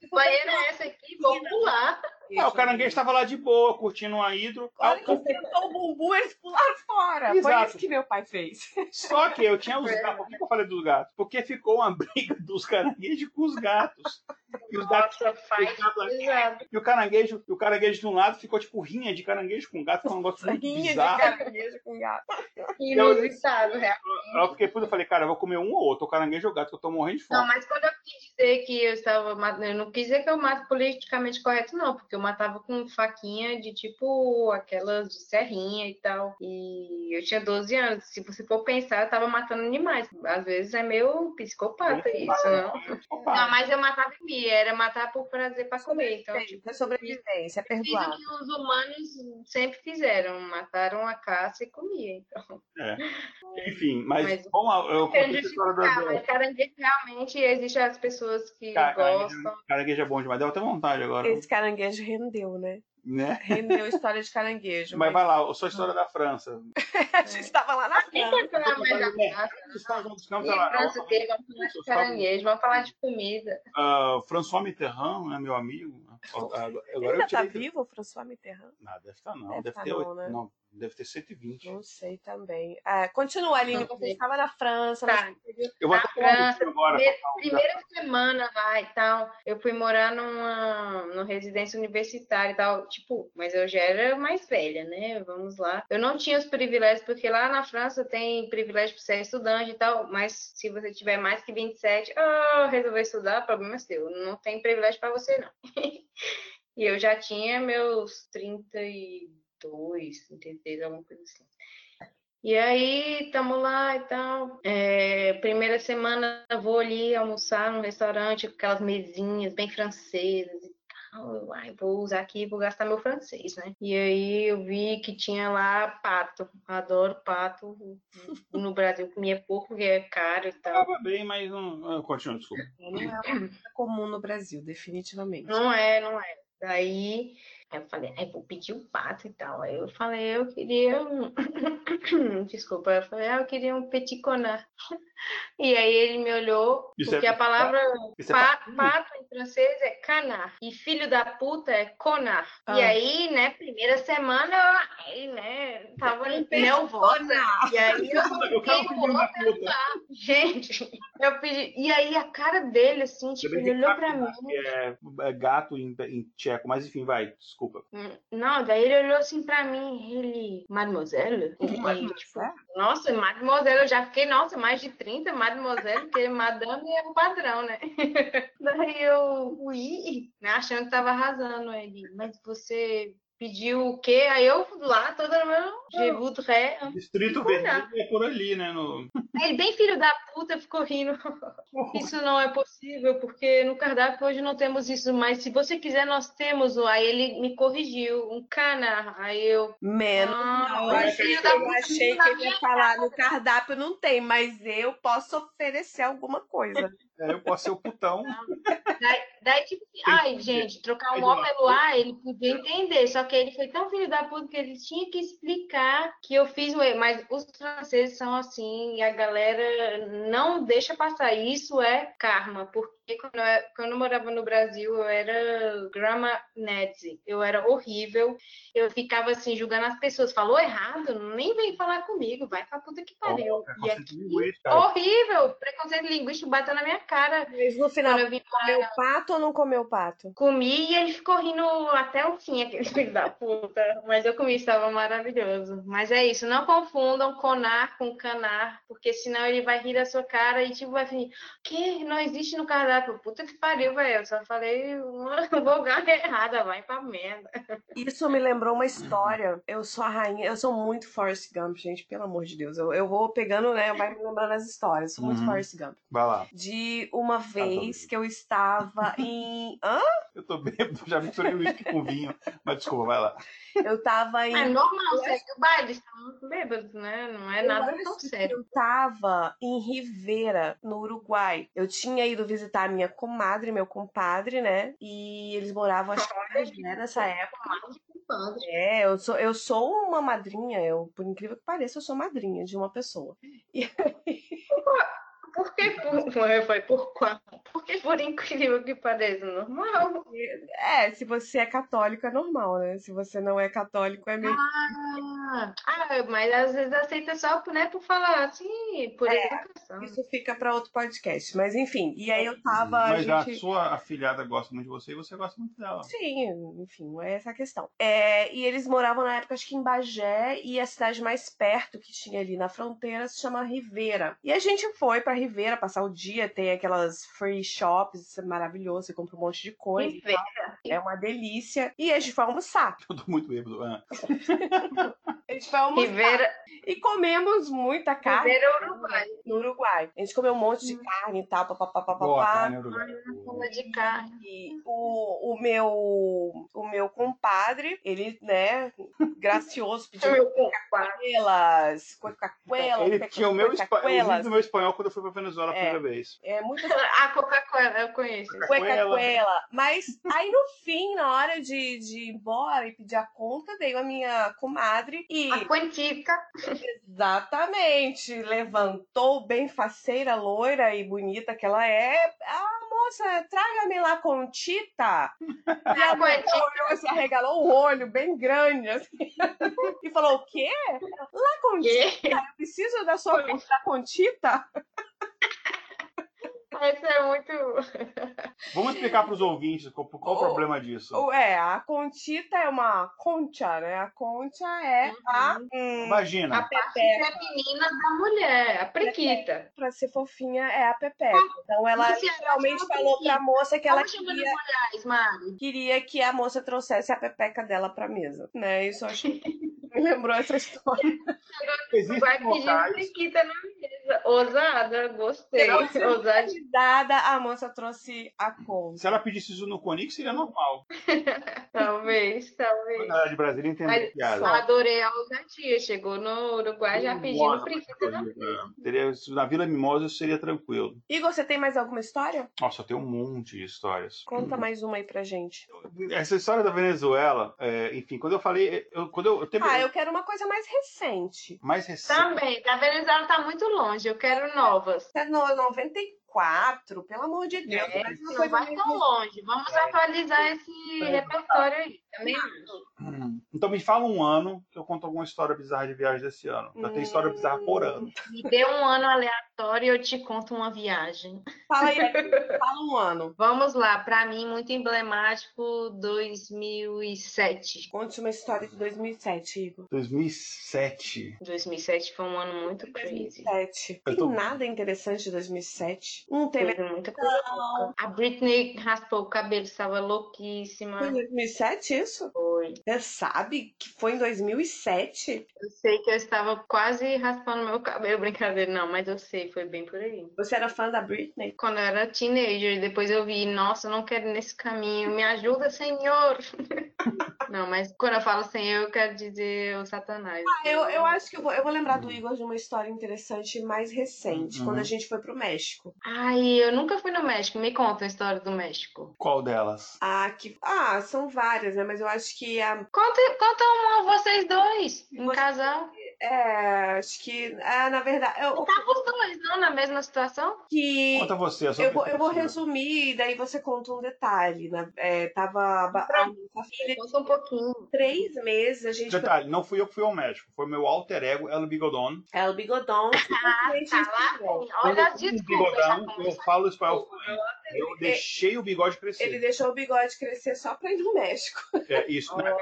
[SPEAKER 3] que banheira é essa aqui? Vou pular.
[SPEAKER 1] Ah, o caranguejo estava lá de boa, curtindo uma hidro.
[SPEAKER 2] Quando que sentou o bumbum, eles pularam fora. Exato. Foi isso que meu pai fez.
[SPEAKER 1] Só que eu tinha os gatos. Por que eu falei dos gatos? Porque ficou uma briga dos caranguejos com os gatos.
[SPEAKER 3] E os gatos. faz
[SPEAKER 1] e o caranguejo, o caranguejo de um lado ficou tipo rinha de caranguejo com gato, foi um negócio muito rinha bizarro.
[SPEAKER 2] de caranguejo com gato.
[SPEAKER 3] Inusitado, realmente.
[SPEAKER 1] Eu fiquei puto, eu falei, cara, eu vou comer um ou outro, o caranguejo ou o gato, que eu tô morrendo de fome.
[SPEAKER 3] Não, mas quando eu quis dizer que eu estava matando, eu não quis dizer que eu mato politicamente correto, não, porque eu matava com faquinha de tipo aquelas de serrinha e tal. E eu tinha 12 anos. Se você for pensar, eu tava matando animais. Às vezes é meio psicopata é isso, não? Não, mas eu matava em era matar por prazer para comer. Então,
[SPEAKER 2] tipo, sobrevivência, é perdoado.
[SPEAKER 3] que os humanos sempre fizeram, mataram a caça e comia, então.
[SPEAKER 1] É. Enfim, mas, mas lá, eu
[SPEAKER 3] contei a história da... Caranguejo realmente existe as pessoas que Car gostam.
[SPEAKER 1] Caranguejo é bom demais, deu até vontade agora.
[SPEAKER 2] Esse caranguejo rendeu, né?
[SPEAKER 1] Né?
[SPEAKER 2] Rendeu história de caranguejo.
[SPEAKER 1] Mas, mas... vai lá, sua história da França.
[SPEAKER 2] a gente estava lá na França. Vamos falar
[SPEAKER 3] de caranguejo, vamos falar de comida.
[SPEAKER 1] Uh, François Mitterrand, né, meu amigo.
[SPEAKER 2] Agora Ainda está vivo o François Mitterrand?
[SPEAKER 1] Não, deve estar tá não. Deve, deve tá ter, não, né? não, deve ter 120.
[SPEAKER 2] Não sei também. É, continua, Aline, você estava na França. Tá.
[SPEAKER 3] Eu vou na até França, agora. Primeira, primeira semana lá e tal, eu fui morar numa, numa residência universitária e tal tipo, mas eu já era mais velha, né? Vamos lá. Eu não tinha os privilégios, porque lá na França tem privilégio para ser estudante e tal, mas se você tiver mais que 27, ah, resolver estudar, problema é seu. Não tem privilégio para você, não. e eu já tinha meus 32, 33, alguma coisa assim. E aí, estamos lá e tal. É, primeira semana, vou ali almoçar num restaurante com aquelas mesinhas bem francesas e ai, vou usar aqui, vou gastar meu francês, né? E aí eu vi que tinha lá pato. Adoro pato. No Brasil comia pouco, porque é caro e tal.
[SPEAKER 1] Tava bem, mas não. Continua, desculpa.
[SPEAKER 2] Não é comum no Brasil, definitivamente.
[SPEAKER 3] Não é, não é. Daí eu falei, ai, vou pedir um pato e tal. Aí eu falei, eu queria um. Desculpa, eu falei, ah, eu queria um petit connard. E aí ele me olhou, Isso porque é... a palavra é pa... é... pato em francês é canard. E filho da puta é connard. Ah. E aí, né, primeira semana, aí, né, tava nervosa. E aí eu fiquei Gente, eu pedi. E aí a cara dele, assim, tipo, ele olhou pra mim.
[SPEAKER 1] É, é gato em, em tcheco, mas enfim, vai, desculpa.
[SPEAKER 3] Hum, não, daí ele olhou assim pra mim, ele, mademoiselle? Ele, tipo, nossa, mademoiselle, eu já fiquei, nossa, mais de 30 30, mademoiselle, porque madame é o padrão, né? Daí eu fui, né, achando que tava arrasando ele. Mas você pediu o quê? Aí eu lá, toda no meu je voudrais.
[SPEAKER 1] Distrito Vermelho é por ali, né? No...
[SPEAKER 3] Ele bem filho da puta ficou rindo. Isso não é possível, porque no cardápio hoje não temos isso, mas se você quiser, nós temos. Aí ele me corrigiu, um cana. Aí eu.
[SPEAKER 2] Menos ah, Eu achei, eu achei que ele ia falar, no cardápio não tem, mas eu posso oferecer alguma coisa.
[SPEAKER 1] É, eu posso ser o putão.
[SPEAKER 3] Daí, daí, tipo, ai, gente, trocar um ó pelo ar, ele podia entender. Só que ele foi tão filho da puta que ele tinha que explicar que eu fiz o erro. Mas os franceses são assim, e a galera não deixa passar. Isso é karma, porque quando eu, quando eu morava no Brasil, eu era grama nazi. Eu era horrível. Eu ficava assim, julgando as pessoas. Falou errado? Nem vem falar comigo. Vai pra puta que pariu. Oh, e aqui, horrível. Preconceito linguístico bateu na minha cara.
[SPEAKER 2] Mas no final, eu vim comeu pato ou não comeu pato?
[SPEAKER 3] Comi e ele ficou rindo até o fim, aquele filho da puta. Mas eu comi, estava maravilhoso. Mas é isso. Não confundam conar com canar, porque senão ele vai rir da sua cara e tipo vai vir, que não existe no cardápio puta que pariu, velho. Eu só falei uma vogal errada, vai pra merda.
[SPEAKER 2] Isso me lembrou uma história. Eu sou a rainha, eu sou muito Forrest Gump, gente, pelo amor de Deus. Eu, eu vou pegando, né? Vai me lembrando as histórias. Sou muito uhum. Forrest Gump.
[SPEAKER 1] Vai lá.
[SPEAKER 2] De uma vez que eu estava em. Hã?
[SPEAKER 1] Eu tô bêbado, já misturei o uísque com vinho. Mas desculpa, vai lá.
[SPEAKER 3] Eu tava em. É normal, segue o baile, estamos bêbados, né? Não é eu nada tão sério.
[SPEAKER 2] Eu tava em Rivera, no Uruguai. Eu tinha ido visitar minha comadre, meu compadre, né? E eles moravam, acho que né, nessa época. É, eu sou, eu sou uma madrinha, eu, por incrível que pareça, eu sou madrinha de uma pessoa. E aí...
[SPEAKER 3] Por que por, foi por qual? Porque por incrível que pareça, normal.
[SPEAKER 2] É, se você é católico é normal, né? Se você não é católico é meio.
[SPEAKER 3] Ah, ah mas às vezes aceita só né, por falar assim, por é, educação.
[SPEAKER 2] Isso fica para outro podcast. Mas enfim, e aí eu tava.
[SPEAKER 1] Mas
[SPEAKER 2] a, gente...
[SPEAKER 1] a sua afilhada gosta muito de você e você gosta muito dela.
[SPEAKER 2] Sim, enfim, é essa a questão. É, e eles moravam na época, acho que em Bagé, e a cidade mais perto que tinha ali na fronteira se chama Rivera. E a gente foi para Rivera passar o dia, tem aquelas free shops, isso é maravilhoso, você compra um monte de coisa. É uma delícia. E a gente foi almoçar.
[SPEAKER 1] Eu tô muito bêbado. Ah.
[SPEAKER 2] A gente foi almoçar. Rivera... E comemos muita carne.
[SPEAKER 3] Rivera Uruguai.
[SPEAKER 2] No Uruguai. A gente comeu um monte de hum. carne e tal, papapá. Boa, carne
[SPEAKER 3] Uruguai. de carne.
[SPEAKER 2] E o, o meu o meu compadre, ele, né, gracioso, pediu coca-coelas,
[SPEAKER 1] coca-coela, Ele tinha o meu, espanhol, o meu espanhol quando eu fui pra Venezuela a
[SPEAKER 2] é,
[SPEAKER 1] primeira vez.
[SPEAKER 2] É muito...
[SPEAKER 3] a Coca-Cola, eu conheço.
[SPEAKER 2] Coca-coela. Mas aí no fim, na hora de, de ir embora e pedir a conta, veio a minha comadre e...
[SPEAKER 3] A quantica.
[SPEAKER 2] Exatamente. Levantou bem faceira, loira e bonita que ela é. Ah, moça, traga-me lá Contita. E a olhou, se arregalou o olho, bem grande, assim. E falou, o quê? Lá Contita? Eu preciso da sua da Contita?
[SPEAKER 3] Esse é muito.
[SPEAKER 1] Vamos explicar para os ouvintes qual, qual o, o problema disso.
[SPEAKER 2] É, a Contita é uma concha, né? A concha é a.
[SPEAKER 1] Uhum. Hum, Imagina.
[SPEAKER 3] A parte feminina da mulher, a prequita.
[SPEAKER 2] Para ser fofinha é a pepeca. Então ela realmente falou para a moça que ela queria,
[SPEAKER 3] mulheres,
[SPEAKER 2] queria que a moça trouxesse a pepeca dela para mesa, né? Isso eu achei. Me lembrou essa história.
[SPEAKER 3] Vai pedir prequita na mesa. Ousada, gostei. Ousada
[SPEAKER 2] dada, a moça trouxe a conta.
[SPEAKER 1] Se ela pedisse isso no Conix, seria normal.
[SPEAKER 3] talvez, talvez.
[SPEAKER 1] Na de Brasília entendeu
[SPEAKER 3] Mas adorei a ousadia. Chegou no Uruguai já pedindo preguiça
[SPEAKER 1] na Teria, Na Vila Mimosa isso seria tranquilo.
[SPEAKER 2] Igor, você tem mais alguma história?
[SPEAKER 1] Nossa, eu tenho um monte de histórias.
[SPEAKER 2] Conta mais uma aí pra gente.
[SPEAKER 1] Essa história da Venezuela, é, enfim, quando eu falei. Eu, quando eu, eu
[SPEAKER 2] tenho... Ah, eu quero uma coisa mais recente.
[SPEAKER 1] Mais recente.
[SPEAKER 3] Também, a Venezuela tá muito longe, eu quero novas.
[SPEAKER 2] É no 94 quatro, pelo amor de Deus. É,
[SPEAKER 3] não vai tão longe. Vamos atualizar esse é. repertório aí. Também
[SPEAKER 1] hum. Então me fala um ano que eu conto alguma história bizarra de viagem desse ano. Já hum. tem história bizarra por ano.
[SPEAKER 3] Me dê um ano aleatório e eu te conto uma viagem.
[SPEAKER 2] Fala aí, fala um ano.
[SPEAKER 3] Vamos lá, para mim muito emblemático 2007.
[SPEAKER 2] Conte uma história de 2007, Igor.
[SPEAKER 1] 2007.
[SPEAKER 3] 2007 foi um ano muito crazy.
[SPEAKER 2] 2007. Tem tô... nada interessante de 2007. Não
[SPEAKER 3] teve muita coisa. A Britney raspou o cabelo, estava louquíssima.
[SPEAKER 2] Foi em 2007 isso?
[SPEAKER 3] Foi.
[SPEAKER 2] Você sabe que foi em 2007?
[SPEAKER 3] Eu sei que eu estava quase raspando meu cabelo, brincadeira, não, mas eu sei, foi bem por aí.
[SPEAKER 2] Você era fã da Britney?
[SPEAKER 3] Quando eu era teenager, depois eu vi, nossa, eu não quero ir nesse caminho, me ajuda, Senhor! não, mas quando eu falo Senhor, eu quero dizer o Satanás.
[SPEAKER 2] Ah, eu, eu acho que eu vou, eu vou lembrar do Igor de uma história interessante mais recente, uhum. quando a gente foi pro México.
[SPEAKER 3] Ai, eu nunca fui no México. Me conta a história do México.
[SPEAKER 1] Qual delas?
[SPEAKER 2] Ah, que... ah são várias, né? Mas eu acho que a.
[SPEAKER 3] Conta, conta uma vocês dois, um Você... casal.
[SPEAKER 2] É, acho que. É, na verdade. Eu,
[SPEAKER 3] não tava os dois, não, na mesma situação?
[SPEAKER 2] Que.
[SPEAKER 1] Conta você, a
[SPEAKER 2] sua eu, vou, eu vou resumir, daí você conta um detalhe. Né? É, tava. A,
[SPEAKER 3] a filha. Conta um pouquinho.
[SPEAKER 2] Três meses a gente.
[SPEAKER 1] Detalhe, não fui eu que fui ao médico, foi meu alter ego, El Bigodon.
[SPEAKER 2] El Bigodon.
[SPEAKER 3] Ah, tá lá. Olha as
[SPEAKER 1] desculpas. Eu falo espanhol. Eu deixei o bigode crescer.
[SPEAKER 2] Ele deixou o bigode crescer só pra ir no México.
[SPEAKER 1] É, isso. Olha.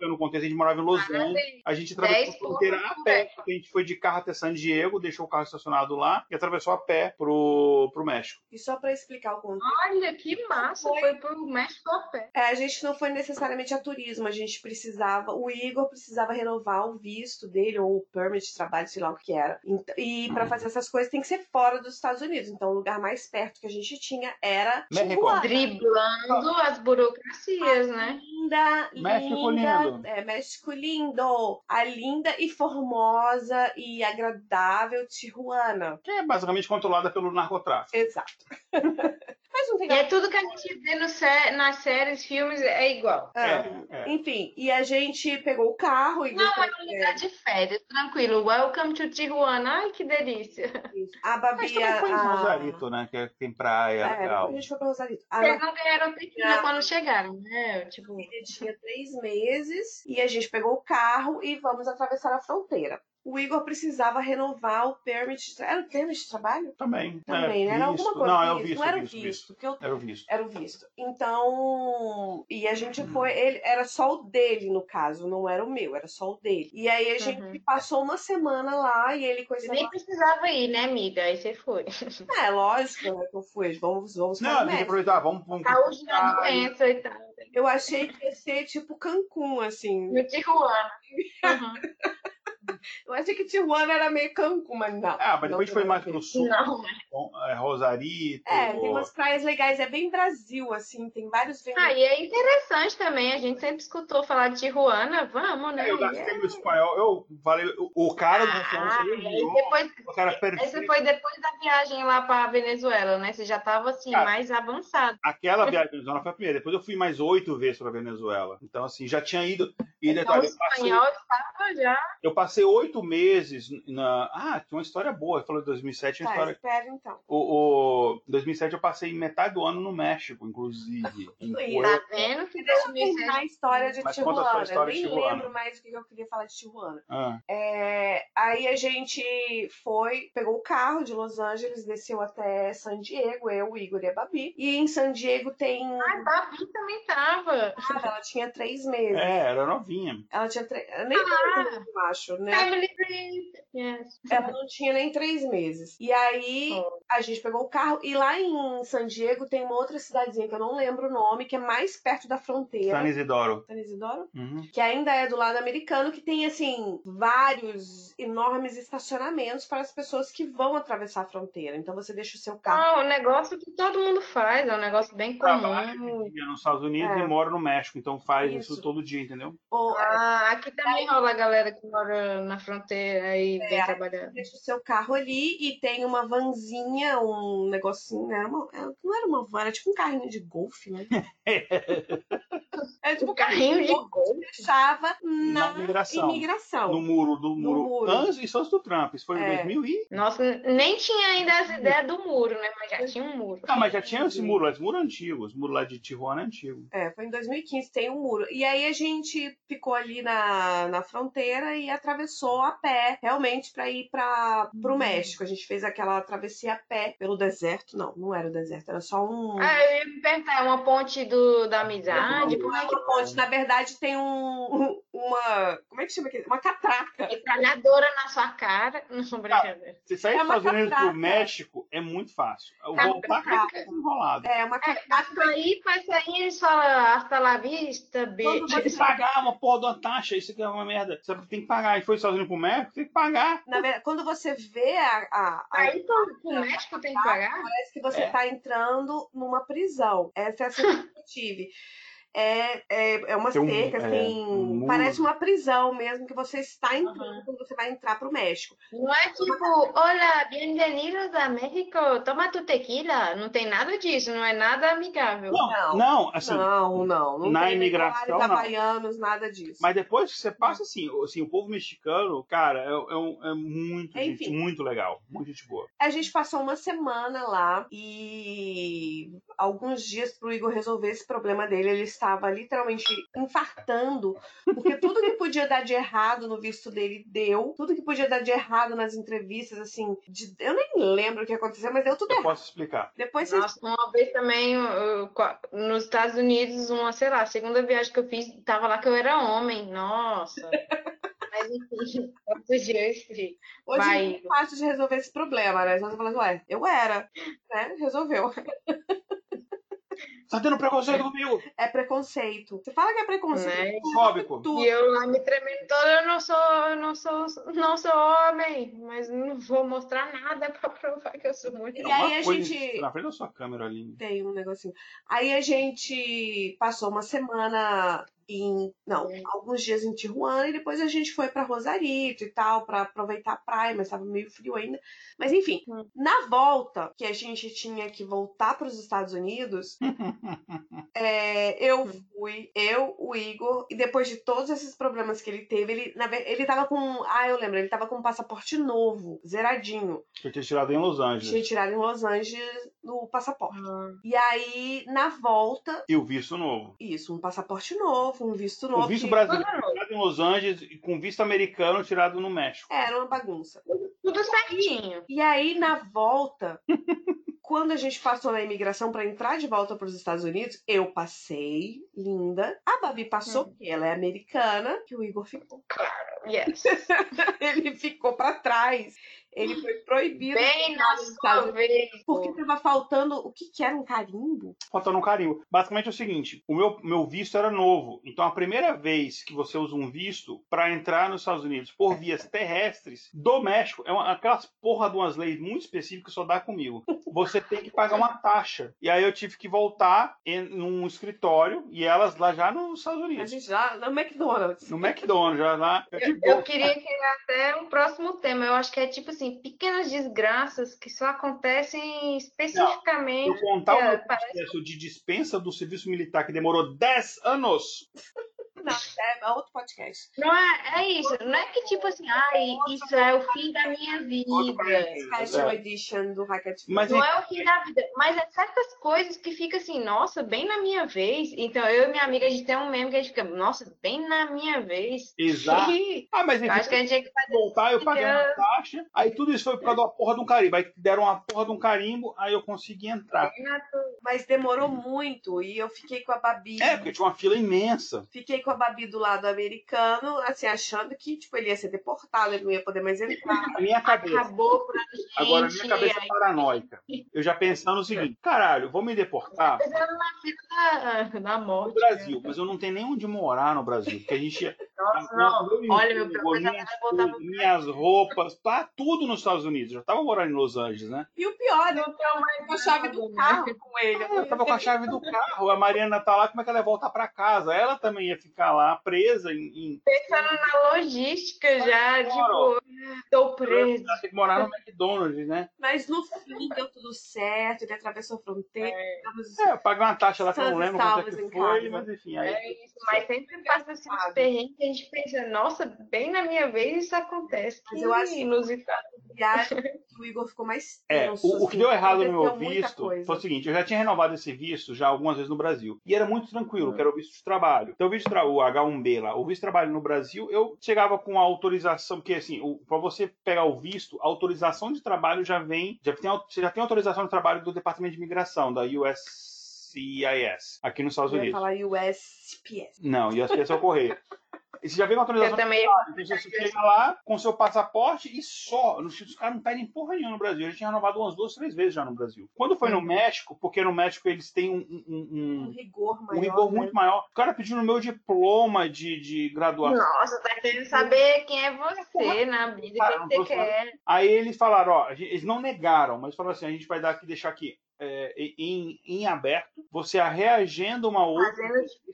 [SPEAKER 1] No contexto, a gente morava em Los Angeles. A gente atravessou a fronteira a pé. A gente foi de carro até San Diego, deixou o carro estacionado lá e atravessou a pé pro, pro México.
[SPEAKER 2] E só pra explicar o contexto.
[SPEAKER 3] Olha, que massa! Foi, foi pro México a pé. É,
[SPEAKER 2] a gente não foi necessariamente a turismo, a gente precisava. O Igor precisava renovar o visto dele, ou o permit de trabalho, sei lá o que era. E para fazer essas coisas tem que ser fora dos Estados Unidos. Então, o lugar mais perto que a gente tinha era.
[SPEAKER 3] Tijuana. Driblando as burocracias, né?
[SPEAKER 2] Linda, México linda. Lindo. É, México lindo. A linda e formosa e agradável Tijuana.
[SPEAKER 1] Que é basicamente controlada pelo narcotráfico.
[SPEAKER 2] Exato.
[SPEAKER 3] Mas não tem e é tudo que a gente vê no sé nas séries, filmes, é igual.
[SPEAKER 2] É, é, é. Enfim, e a gente pegou o carro e.
[SPEAKER 3] Não, é um lugar de férias, tranquilo. Welcome to Tijuana. Ai, que delícia.
[SPEAKER 2] A Babi. Mas
[SPEAKER 1] foi em Rosarito, né? Que tem praia. É, legal.
[SPEAKER 2] a gente foi pra Rosarito. A...
[SPEAKER 3] Vocês não ganharam tequila quando chegaram, né? Tipo...
[SPEAKER 2] Ele tinha três meses e a gente pegou o carro e vamos atravessar a fronteira o Igor precisava renovar o permit. Era o permit de trabalho?
[SPEAKER 1] Também.
[SPEAKER 2] Também, é, né? Era alguma coisa.
[SPEAKER 1] Não, era o visto.
[SPEAKER 2] Não era
[SPEAKER 1] o visto.
[SPEAKER 2] visto,
[SPEAKER 1] eu...
[SPEAKER 2] Era
[SPEAKER 1] o visto.
[SPEAKER 2] Era o visto. Então. E a gente foi. Ele, era só o dele, no caso, não era o meu, era só o dele. E aí a gente uhum. passou uma semana lá e ele
[SPEAKER 3] coisa. Nem precisava ir, né, amiga? Aí você foi.
[SPEAKER 2] É, lógico, né? Que eu fui. Vamos, vamos
[SPEAKER 1] Não, que aproveitar, vamos. vamos
[SPEAKER 3] Saúde da doença e tal.
[SPEAKER 2] Eu achei que ia ser tipo Cancún, assim.
[SPEAKER 3] No Tijuana. Uhum.
[SPEAKER 2] Eu achei que Tijuana era meio Cancún, mas não.
[SPEAKER 1] Ah, mas depois foi mais pro sul.
[SPEAKER 3] Não,
[SPEAKER 1] é, Rosarito.
[SPEAKER 2] É, tem umas praias legais. É bem Brasil, assim. Tem vários
[SPEAKER 3] Ah, e é interessante também. A gente sempre escutou falar de Tijuana. Vamos, né?
[SPEAKER 1] É, eu gastei é... meu espanhol. Eu falei, o cara do
[SPEAKER 3] ah, depois, o cara perfeito. Esse foi depois da viagem lá pra Venezuela, né? Você já tava, assim, cara, mais avançado.
[SPEAKER 1] Aquela viagem pra Venezuela foi a primeira. Depois eu fui mais oito vezes pra Venezuela. Então, assim, já tinha ido. E
[SPEAKER 3] então, detalhe, o espanhol passei... estava já.
[SPEAKER 1] Eu passei oito meses na. Ah, tinha uma história boa. Falou de 2007, uma tá, história.
[SPEAKER 2] Espera então.
[SPEAKER 1] O, o 2007 eu passei metade do ano no México, inclusive.
[SPEAKER 3] Tá vendo
[SPEAKER 2] que deixa eu terminar a história de Mas Tijuana. História eu nem Tijuana. lembro mais o que eu queria falar de Tijuana.
[SPEAKER 1] Ah.
[SPEAKER 2] É, aí a gente foi, pegou o carro de Los Angeles, desceu até San Diego, eu, o Igor e a Babi. E em San Diego tem.
[SPEAKER 3] Ah, a Babi também tava.
[SPEAKER 2] Ah, ela tinha três meses.
[SPEAKER 1] É, era novinha.
[SPEAKER 2] Ela tinha três. Nem ah, eu acho, né?
[SPEAKER 3] Family Yes.
[SPEAKER 2] Ela não tinha nem três meses. E aí oh. a gente pegou o carro e lá em San Diego tem uma outra cidadezinha que eu não lembro o nome, que é mais perto da fronteira.
[SPEAKER 1] San Isidoro.
[SPEAKER 2] San Isidoro?
[SPEAKER 1] Uhum.
[SPEAKER 2] Que ainda é do lado americano, que tem assim vários enormes estacionamentos para as pessoas que vão atravessar a fronteira. Então você deixa o seu carro.
[SPEAKER 3] Ah, um negócio que todo mundo faz, é um negócio bem comum. Trabalha
[SPEAKER 1] nos Estados Unidos é. e mora no México, então faz isso, isso todo dia, entendeu?
[SPEAKER 3] ah, aqui também rola a galera que mora na fronteira e é, vem trabalhar.
[SPEAKER 2] Deixa o seu carro ali e tem uma vanzinha, um negocinho, né? Uma, é, não era uma van, era tipo um carrinho de golfe, né?
[SPEAKER 3] é tipo um carrinho de golfe.
[SPEAKER 2] Deixava na, na imigração, imigração.
[SPEAKER 1] No muro do muro. muro. Antes, isso antes do Trump. Isso foi em é. 2000 e...
[SPEAKER 3] Nossa, nem tinha ainda as ideias do muro, né? Mas já tinha um muro.
[SPEAKER 1] Ah, mas já tinha esse muro, esse muro antigo. Esse muro lá de Tijuana é antigo.
[SPEAKER 2] É, foi em 2015, tem um muro. E aí a gente ficou ali na, na fronteira e atravessou a pé, realmente, para ir para o uhum. México. A gente fez aquela travessia a pé pelo deserto. Não, não era o deserto, era só um.
[SPEAKER 3] Ah, eu ia me perguntar, é uma ponte do, da amizade?
[SPEAKER 2] Como é que ponte? Na verdade, tem um, uma. Como é que chama aquilo? Uma catraca.
[SPEAKER 3] Metralhadora na sua cara. Não sou brincadeira.
[SPEAKER 1] Você sair é dos Estados Unidos pro México é muito fácil. Voltar é enrolado.
[SPEAKER 2] É uma catraca.
[SPEAKER 3] É, aí, mas aí eles falam hasta la vista, bicho.
[SPEAKER 1] Tem que pagar uma porra de uma taxa. Isso aqui é uma merda. Você tem que pagar. Foi Unidos pro México, tem que pagar.
[SPEAKER 2] Na verdade, quando você vê a. a, a
[SPEAKER 3] aí pro México tem que pagar?
[SPEAKER 2] Parece que você é. tá entrando numa prisão. Essa é a sensação que eu tive é, é, é uma Tem cerca, um, assim, é, um parece uma prisão mesmo que você está entrando uhum. quando você vai entrar para o México.
[SPEAKER 3] Não é tipo, olá, bem-vindos a México, toma tu tequila. Não tem nada disso, não é nada amigável.
[SPEAKER 1] Não, não, não assim,
[SPEAKER 2] não, não, não
[SPEAKER 1] na imigração, não.
[SPEAKER 2] havaianos, nada disso.
[SPEAKER 1] Mas depois que você passa, assim, assim o povo mexicano, cara, é, é, é muito, Enfim, gente, muito legal, muito gente boa.
[SPEAKER 2] A gente passou uma semana lá e alguns dias para o Igor resolver esse problema dele, ele está estava literalmente infartando, porque tudo que podia dar de errado no visto dele deu, tudo que podia dar de errado nas entrevistas, assim, de, eu nem lembro o que aconteceu, mas deu tudo
[SPEAKER 1] eu
[SPEAKER 2] errado.
[SPEAKER 1] Posso explicar.
[SPEAKER 3] Depois Nossa, você... uma vez também eu, nos Estados Unidos, uma, sei lá, segunda viagem que eu fiz, tava lá que eu era homem. Nossa. Mas enfim, outros dias
[SPEAKER 2] Hoje Vai. é fácil de resolver esse problema, né? Você fala assim, ué, eu era, né? Resolveu.
[SPEAKER 1] Tá tendo preconceito comigo?
[SPEAKER 2] É preconceito. Você fala que é preconceito.
[SPEAKER 1] Né? Fóbico.
[SPEAKER 3] E eu lá me tremendo toda, eu não sou, eu não sou, não sou homem, mas não vou mostrar nada pra provar que eu sou mulher.
[SPEAKER 2] E aí a gente.
[SPEAKER 1] Na frente da sua câmera ali.
[SPEAKER 2] Tem um negocinho. Aí a gente passou uma semana em não, alguns dias em Tijuana e depois a gente foi para Rosarito e tal para aproveitar a praia, mas estava meio frio ainda. Mas enfim, hum. na volta que a gente tinha que voltar para os Estados Unidos, é, eu hum. fui, eu, o Igor e depois de todos esses problemas que ele teve, ele na ele tava com, ah, eu lembro, ele tava com um passaporte novo, zeradinho.
[SPEAKER 1] Que tinha tirado em Los Angeles.
[SPEAKER 2] Tinha tirado em Los Angeles no passaporte. Hum. E aí na volta,
[SPEAKER 1] e o visto novo.
[SPEAKER 2] Isso, um passaporte novo com visto novo.
[SPEAKER 1] Com visto brasileiro tirado em Los Angeles e com visto americano tirado no México.
[SPEAKER 2] Era uma bagunça.
[SPEAKER 3] Tudo certinho.
[SPEAKER 2] E aí, na volta, quando a gente passou na imigração para entrar de volta para os Estados Unidos, eu passei, linda. A Babi passou, hum. porque ela é americana, que o Igor ficou.
[SPEAKER 3] Claro, yes.
[SPEAKER 2] Ele ficou para trás. Ele foi proibido.
[SPEAKER 3] Bem na sua vez.
[SPEAKER 2] Porque tava faltando. O que, que era um carimbo?
[SPEAKER 1] Faltando um carimbo. Basicamente é o seguinte: o meu, meu visto era novo. Então a primeira vez que você usa um visto para entrar nos Estados Unidos por vias terrestres do México, é uma, aquelas porra de umas leis muito específicas que só dá comigo. Você tem que pagar uma taxa. E aí eu tive que voltar em num escritório e elas lá já nos Estados Unidos.
[SPEAKER 2] A gente já no McDonald's.
[SPEAKER 1] No McDonald's, já lá.
[SPEAKER 3] Eu, eu queria criar até um próximo tema. Eu acho que é tipo assim, pequenas desgraças que só acontecem especificamente.
[SPEAKER 1] Não, eu contar o um processo de dispensa do serviço militar que demorou 10 anos.
[SPEAKER 2] Não, é outro podcast.
[SPEAKER 3] Não é, é isso. Não é que tipo assim, ai, isso é o fim da minha vida.
[SPEAKER 2] Special edition do Hackett.
[SPEAKER 3] Mas não é o fim da vida. Mas é certas coisas que fica assim, nossa, bem na minha vez. Então eu e minha amiga, a gente tem um meme que a gente fica, nossa, bem na minha vez.
[SPEAKER 1] Exato. ah, mas enfim,
[SPEAKER 3] acho que a gente tinha que fazer
[SPEAKER 1] voltar, eu paguei uma taxa. Aí tudo isso foi por causa da porra de um carimbo. Aí deram uma porra de um carimbo, aí eu consegui entrar.
[SPEAKER 2] Mas demorou muito e eu fiquei com a Babi.
[SPEAKER 1] É, porque tinha uma fila imensa.
[SPEAKER 2] Fiquei com a Babi do lado americano, assim, achando que tipo, ele ia ser deportado, ele não ia poder mais entrar.
[SPEAKER 1] A minha cabeça.
[SPEAKER 3] Acabou pra gente.
[SPEAKER 1] Agora, a minha cabeça aí... paranoica. Eu já pensando o seguinte: caralho, vou me deportar.
[SPEAKER 3] Na, na morte.
[SPEAKER 1] No Brasil, mas eu não tenho nem onde morar no Brasil. Porque a gente.
[SPEAKER 3] Nossa, não. Olha, meu Deus,
[SPEAKER 1] minhas, coisas, minhas roupas, tá tudo nos Estados Unidos. Eu já tava morando em Los Angeles, né?
[SPEAKER 2] E o pior, não tenho mais a chave do carro com ele.
[SPEAKER 1] Eu tava com a chave do carro. A Mariana tá lá, como é que ela ia voltar pra casa? Ela também ia ficar lá presa em. em...
[SPEAKER 3] Pensando na logística já, tipo, tô presa.
[SPEAKER 1] Tem que morar no McDonald's, né?
[SPEAKER 2] Mas no fim deu tudo certo, ele atravessou a fronteira. É,
[SPEAKER 1] é eu paguei uma taxa lá que eu não lembro quanto é que foi, mas enfim. Aí...
[SPEAKER 3] É isso, mas sempre passa assim uns perrengues que a gente pensa, nossa, bem na minha vez isso acontece.
[SPEAKER 2] Mas eu acho inusitado. Viagem, o Igor ficou mais
[SPEAKER 1] tenso, É, o, o que deu assim, errado no meu visto foi o seguinte, eu já tinha renovado esse visto já algumas vezes no Brasil. E era muito tranquilo, hum. que era o visto de trabalho. Então o visto o H1B lá, o visto de trabalho no Brasil, eu chegava com a autorização, porque assim, para você pegar o visto, a autorização de trabalho já vem, já tem, já tem autorização de trabalho do Departamento de Imigração, da USCIS, aqui nos Estados Unidos.
[SPEAKER 2] Eu ia falar USPS.
[SPEAKER 1] Não, USPS é o correio. E você já vem com autorização.
[SPEAKER 3] Eu também.
[SPEAKER 1] Então você chega lá com seu passaporte e só. Os caras não pedem porra nenhuma no Brasil. A gente tinha renovado umas duas, três vezes já no Brasil. Quando foi no uhum. México, porque no México eles têm um, um,
[SPEAKER 2] um, um rigor maior.
[SPEAKER 1] Um rigor
[SPEAKER 2] né?
[SPEAKER 1] muito maior. O cara pediu no meu diploma de, de graduação.
[SPEAKER 3] Nossa, tá querendo saber quem é você na vida, o que você quer.
[SPEAKER 1] Aí eles falaram, ó, eles não negaram, mas falaram assim: a gente vai dar aqui, deixar aqui é, em, em aberto, você reagenda uma outra.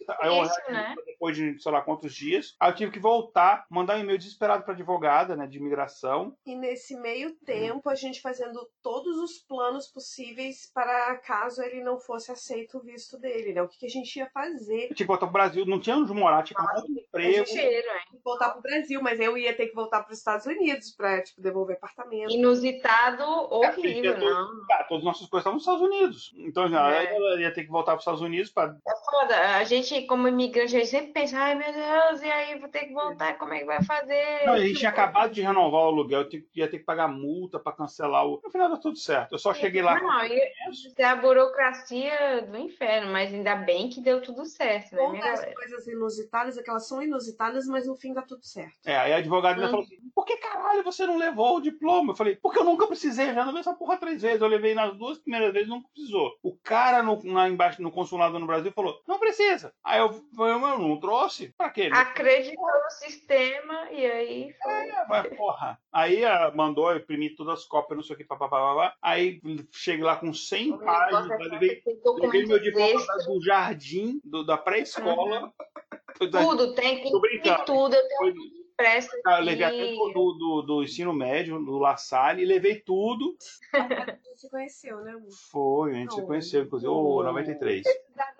[SPEAKER 3] Fazendo isso, né?
[SPEAKER 1] Depois de sei lá quantos dias. Aí eu tive que voltar, mandar um e-mail desesperado para advogada, né, de imigração.
[SPEAKER 2] E nesse meio tempo, a gente fazendo todos os planos possíveis para caso ele não fosse aceito o visto dele, né? O que, que a gente ia fazer?
[SPEAKER 1] Eu tinha que voltar pro Brasil, não tinha onde morar, tinha
[SPEAKER 2] um
[SPEAKER 1] outro emprego.
[SPEAKER 3] Cheiro, é.
[SPEAKER 2] Voltar pro Brasil, mas eu ia ter que voltar para os Estados Unidos para tipo, devolver apartamento.
[SPEAKER 3] Inusitado, horrível, é, não.
[SPEAKER 1] Cara, todas as nossas coisas estavam Estados Unidos. Então, já, é. ela ia ter que voltar para os Estados Unidos para.
[SPEAKER 3] É foda. A gente, como imigrante, a gente sempre pensa, ai meu Deus, e aí vou ter que voltar, como é que vai fazer?
[SPEAKER 1] Não, a gente tinha acabado de renovar o aluguel, eu ia ter que pagar multa para cancelar o. No final deu tudo certo. Eu só cheguei lá.
[SPEAKER 3] Não, isso é a burocracia do inferno, mas ainda bem que deu tudo certo, né,
[SPEAKER 2] minha as coisas inusitadas é que elas são inusitadas, mas no fim dá tudo certo.
[SPEAKER 1] É, aí a advogada ainda hum. falou assim: por que caralho você não levou o diploma? Eu falei, porque eu nunca precisei, já levei essa porra três vezes. Eu levei nas duas primeiras vezes, nunca precisou. O cara no, na, embaixo, no consulado no Brasil falou: não precisa. Aí eu falei: eu não trouxe. Pra quê?
[SPEAKER 3] Acreditou no sistema e aí foi. É,
[SPEAKER 1] vai, porra. Aí ah, mandou imprimir todas as cópias, não sei o que, papapá. Aí cheguei lá com 100 páginas, levei, levei meu diploma do jardim, do, da pré-escola. Uhum.
[SPEAKER 3] Tudo, tem, tem tudo. Eu tenho presta.
[SPEAKER 1] Ah, eu levei até do, do, do, ensino médio, do La Salle, e levei tudo.
[SPEAKER 2] a gente se conheceu, né, amor?
[SPEAKER 1] Foi, a gente oh, se conheceu, inclusive, ô, oh, 93.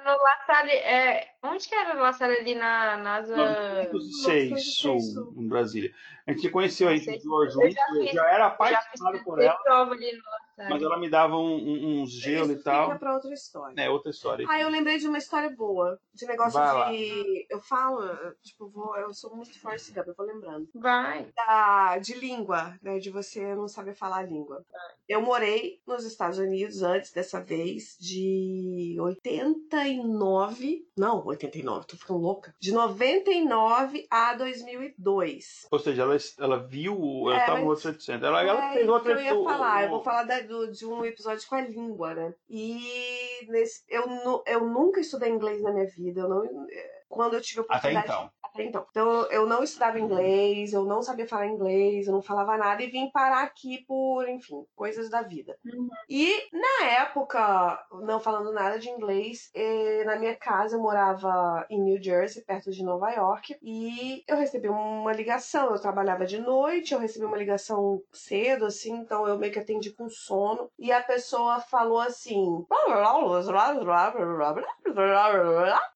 [SPEAKER 3] No La Salle, é... onde que era o La Salle ali na, nas...
[SPEAKER 1] 906 Sul, em Brasília. A gente se conheceu, a gente viu junto, já, já, era apaixonado por ela.
[SPEAKER 3] prova ali no La
[SPEAKER 1] Mas ela me dava um, um, uns gelo e tal.
[SPEAKER 2] Fica pra outra história.
[SPEAKER 1] É, outra história.
[SPEAKER 2] Ah, eu lembrei de uma história boa. De negócio Vai de. Lá. Eu falo, tipo, vou, eu sou muito forte, Gab, eu vou lembrando.
[SPEAKER 3] Vai.
[SPEAKER 2] Da, de língua, né? De você não saber falar a língua. Vai. Eu morei nos Estados Unidos antes dessa vez, de 89. Não, 89, tô ficando louca. De 99 a 2002.
[SPEAKER 1] Ou seja, ela, ela viu. Ela é, tava no outro 800. Ela, é, ela fez outra
[SPEAKER 2] Eu ia falar, eu vou falar da, do, de um episódio com a língua, né? E nesse, eu, eu nunca estudei inglês na minha vida. Eu não, quando eu tive a oportunidade.
[SPEAKER 1] Até então.
[SPEAKER 2] Até então. Então eu não estudava inglês, eu não sabia falar inglês, eu não falava nada e vim parar aqui por, enfim, coisas da vida. Uhum. E na época, não falando nada de inglês, eh, na minha casa eu morava em New Jersey, perto de Nova York, e eu recebi uma ligação. Eu trabalhava de noite, eu recebi uma ligação cedo, assim, então eu meio que atendi com sono. E a pessoa falou assim.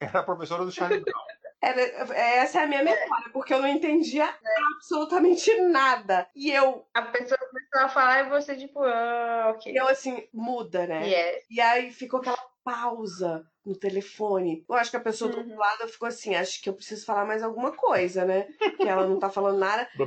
[SPEAKER 1] Era a professora do Charlie Brown.
[SPEAKER 2] Era, essa é a minha memória, porque eu não entendia absolutamente nada. E eu.
[SPEAKER 3] A pessoa começou a falar e você, tipo, ah, ok.
[SPEAKER 2] E eu, assim, muda, né?
[SPEAKER 3] Yes.
[SPEAKER 2] E aí ficou aquela pausa no telefone. Eu acho que a pessoa do outro uhum. lado ficou assim, acho que eu preciso falar mais alguma coisa, né? Que ela não tá falando nada.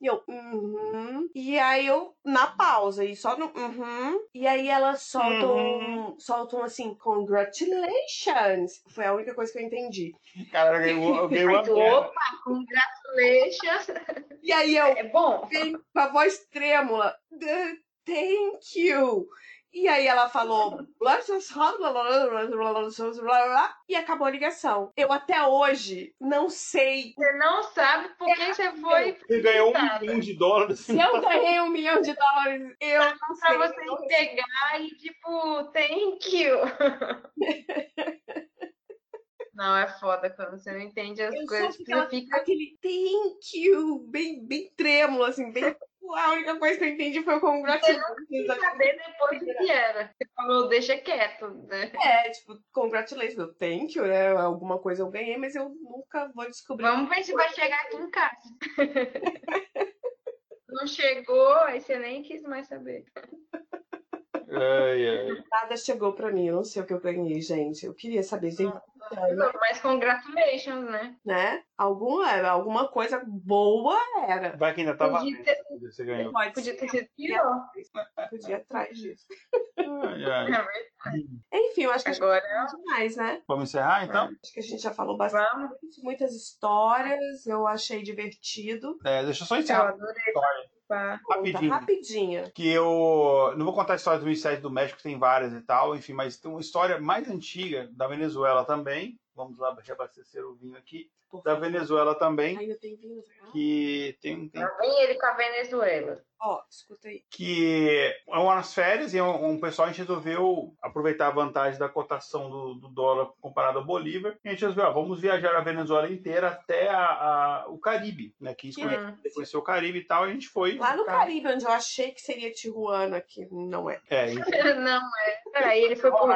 [SPEAKER 2] e eu, uhum. E aí eu, na pausa, e só no uhum. E aí ela solta um, solta um assim, congratulations. Foi a única coisa que eu entendi.
[SPEAKER 1] Cara, eu ganhei uma
[SPEAKER 3] Opa, congratulations.
[SPEAKER 2] E aí eu,
[SPEAKER 3] é bom.
[SPEAKER 2] Vem com a voz trêmula thank you. E aí ela falou e acabou a ligação. Eu até hoje não sei.
[SPEAKER 3] Você não sabe por que você foi.
[SPEAKER 1] Você ganhou um milhão de dólares.
[SPEAKER 2] Se eu ganhei um milhão de dólares, eu não sei.
[SPEAKER 3] Pra você pegar e tipo, thank you. Não, é foda quando você não entende as eu coisas. Você fica
[SPEAKER 2] aquele thank you, bem, bem trêmulo, assim, bem a única coisa que eu entendi foi o congratulations.
[SPEAKER 3] Eu não saber depois o que era. Você falou, deixa quieto, né?
[SPEAKER 2] É, tipo, congratulations, thank you, né? Alguma coisa eu ganhei, mas eu nunca vou descobrir.
[SPEAKER 3] Vamos ver se vai chegar aqui em casa. não chegou, aí você nem quis mais saber.
[SPEAKER 1] Ai, ai.
[SPEAKER 2] Nada chegou pra mim, eu não sei o que eu ganhei, gente. Eu queria saber, gente.
[SPEAKER 3] Não, mas congratulations, né?
[SPEAKER 2] Né? Alguma, alguma coisa boa era.
[SPEAKER 1] Vai que ainda tava.
[SPEAKER 3] Podia ter, você ganhou. Pode Podia ter sido pior.
[SPEAKER 2] Podia atrás disso.
[SPEAKER 1] Ai, ai.
[SPEAKER 2] É Enfim, eu acho que
[SPEAKER 3] Agora
[SPEAKER 2] é demais, né?
[SPEAKER 1] Vamos encerrar então?
[SPEAKER 2] Acho que a gente já falou bastante. Vamos. Muitas histórias, eu achei divertido.
[SPEAKER 1] É, deixa eu só encerrar.
[SPEAKER 3] Eu adorei. História.
[SPEAKER 1] Rapidinho.
[SPEAKER 2] Rapidinha.
[SPEAKER 1] Que eu. Não vou contar a história do 2007 do México, tem várias e tal, enfim, mas tem uma história mais antiga da Venezuela também. Vamos lá reabastecer o vinho aqui da Venezuela também.
[SPEAKER 2] Ainda tem vinho
[SPEAKER 1] Que tem, tem...
[SPEAKER 3] vem ele com a Venezuela.
[SPEAKER 2] Ó, oh, escuta aí.
[SPEAKER 1] Que é umas férias e um, um, pessoal a gente resolveu aproveitar a vantagem da cotação do, do dólar comparado ao Bolívar. E a gente resolveu, ó, vamos viajar a Venezuela inteira até a, a, o Caribe, né? Que isso conhecer o Caribe e tal. A gente foi.
[SPEAKER 2] Lá no Caribe, onde eu achei que seria Tijuana, que não é.
[SPEAKER 1] É,
[SPEAKER 3] gente... não é. Peraí, ele foi por.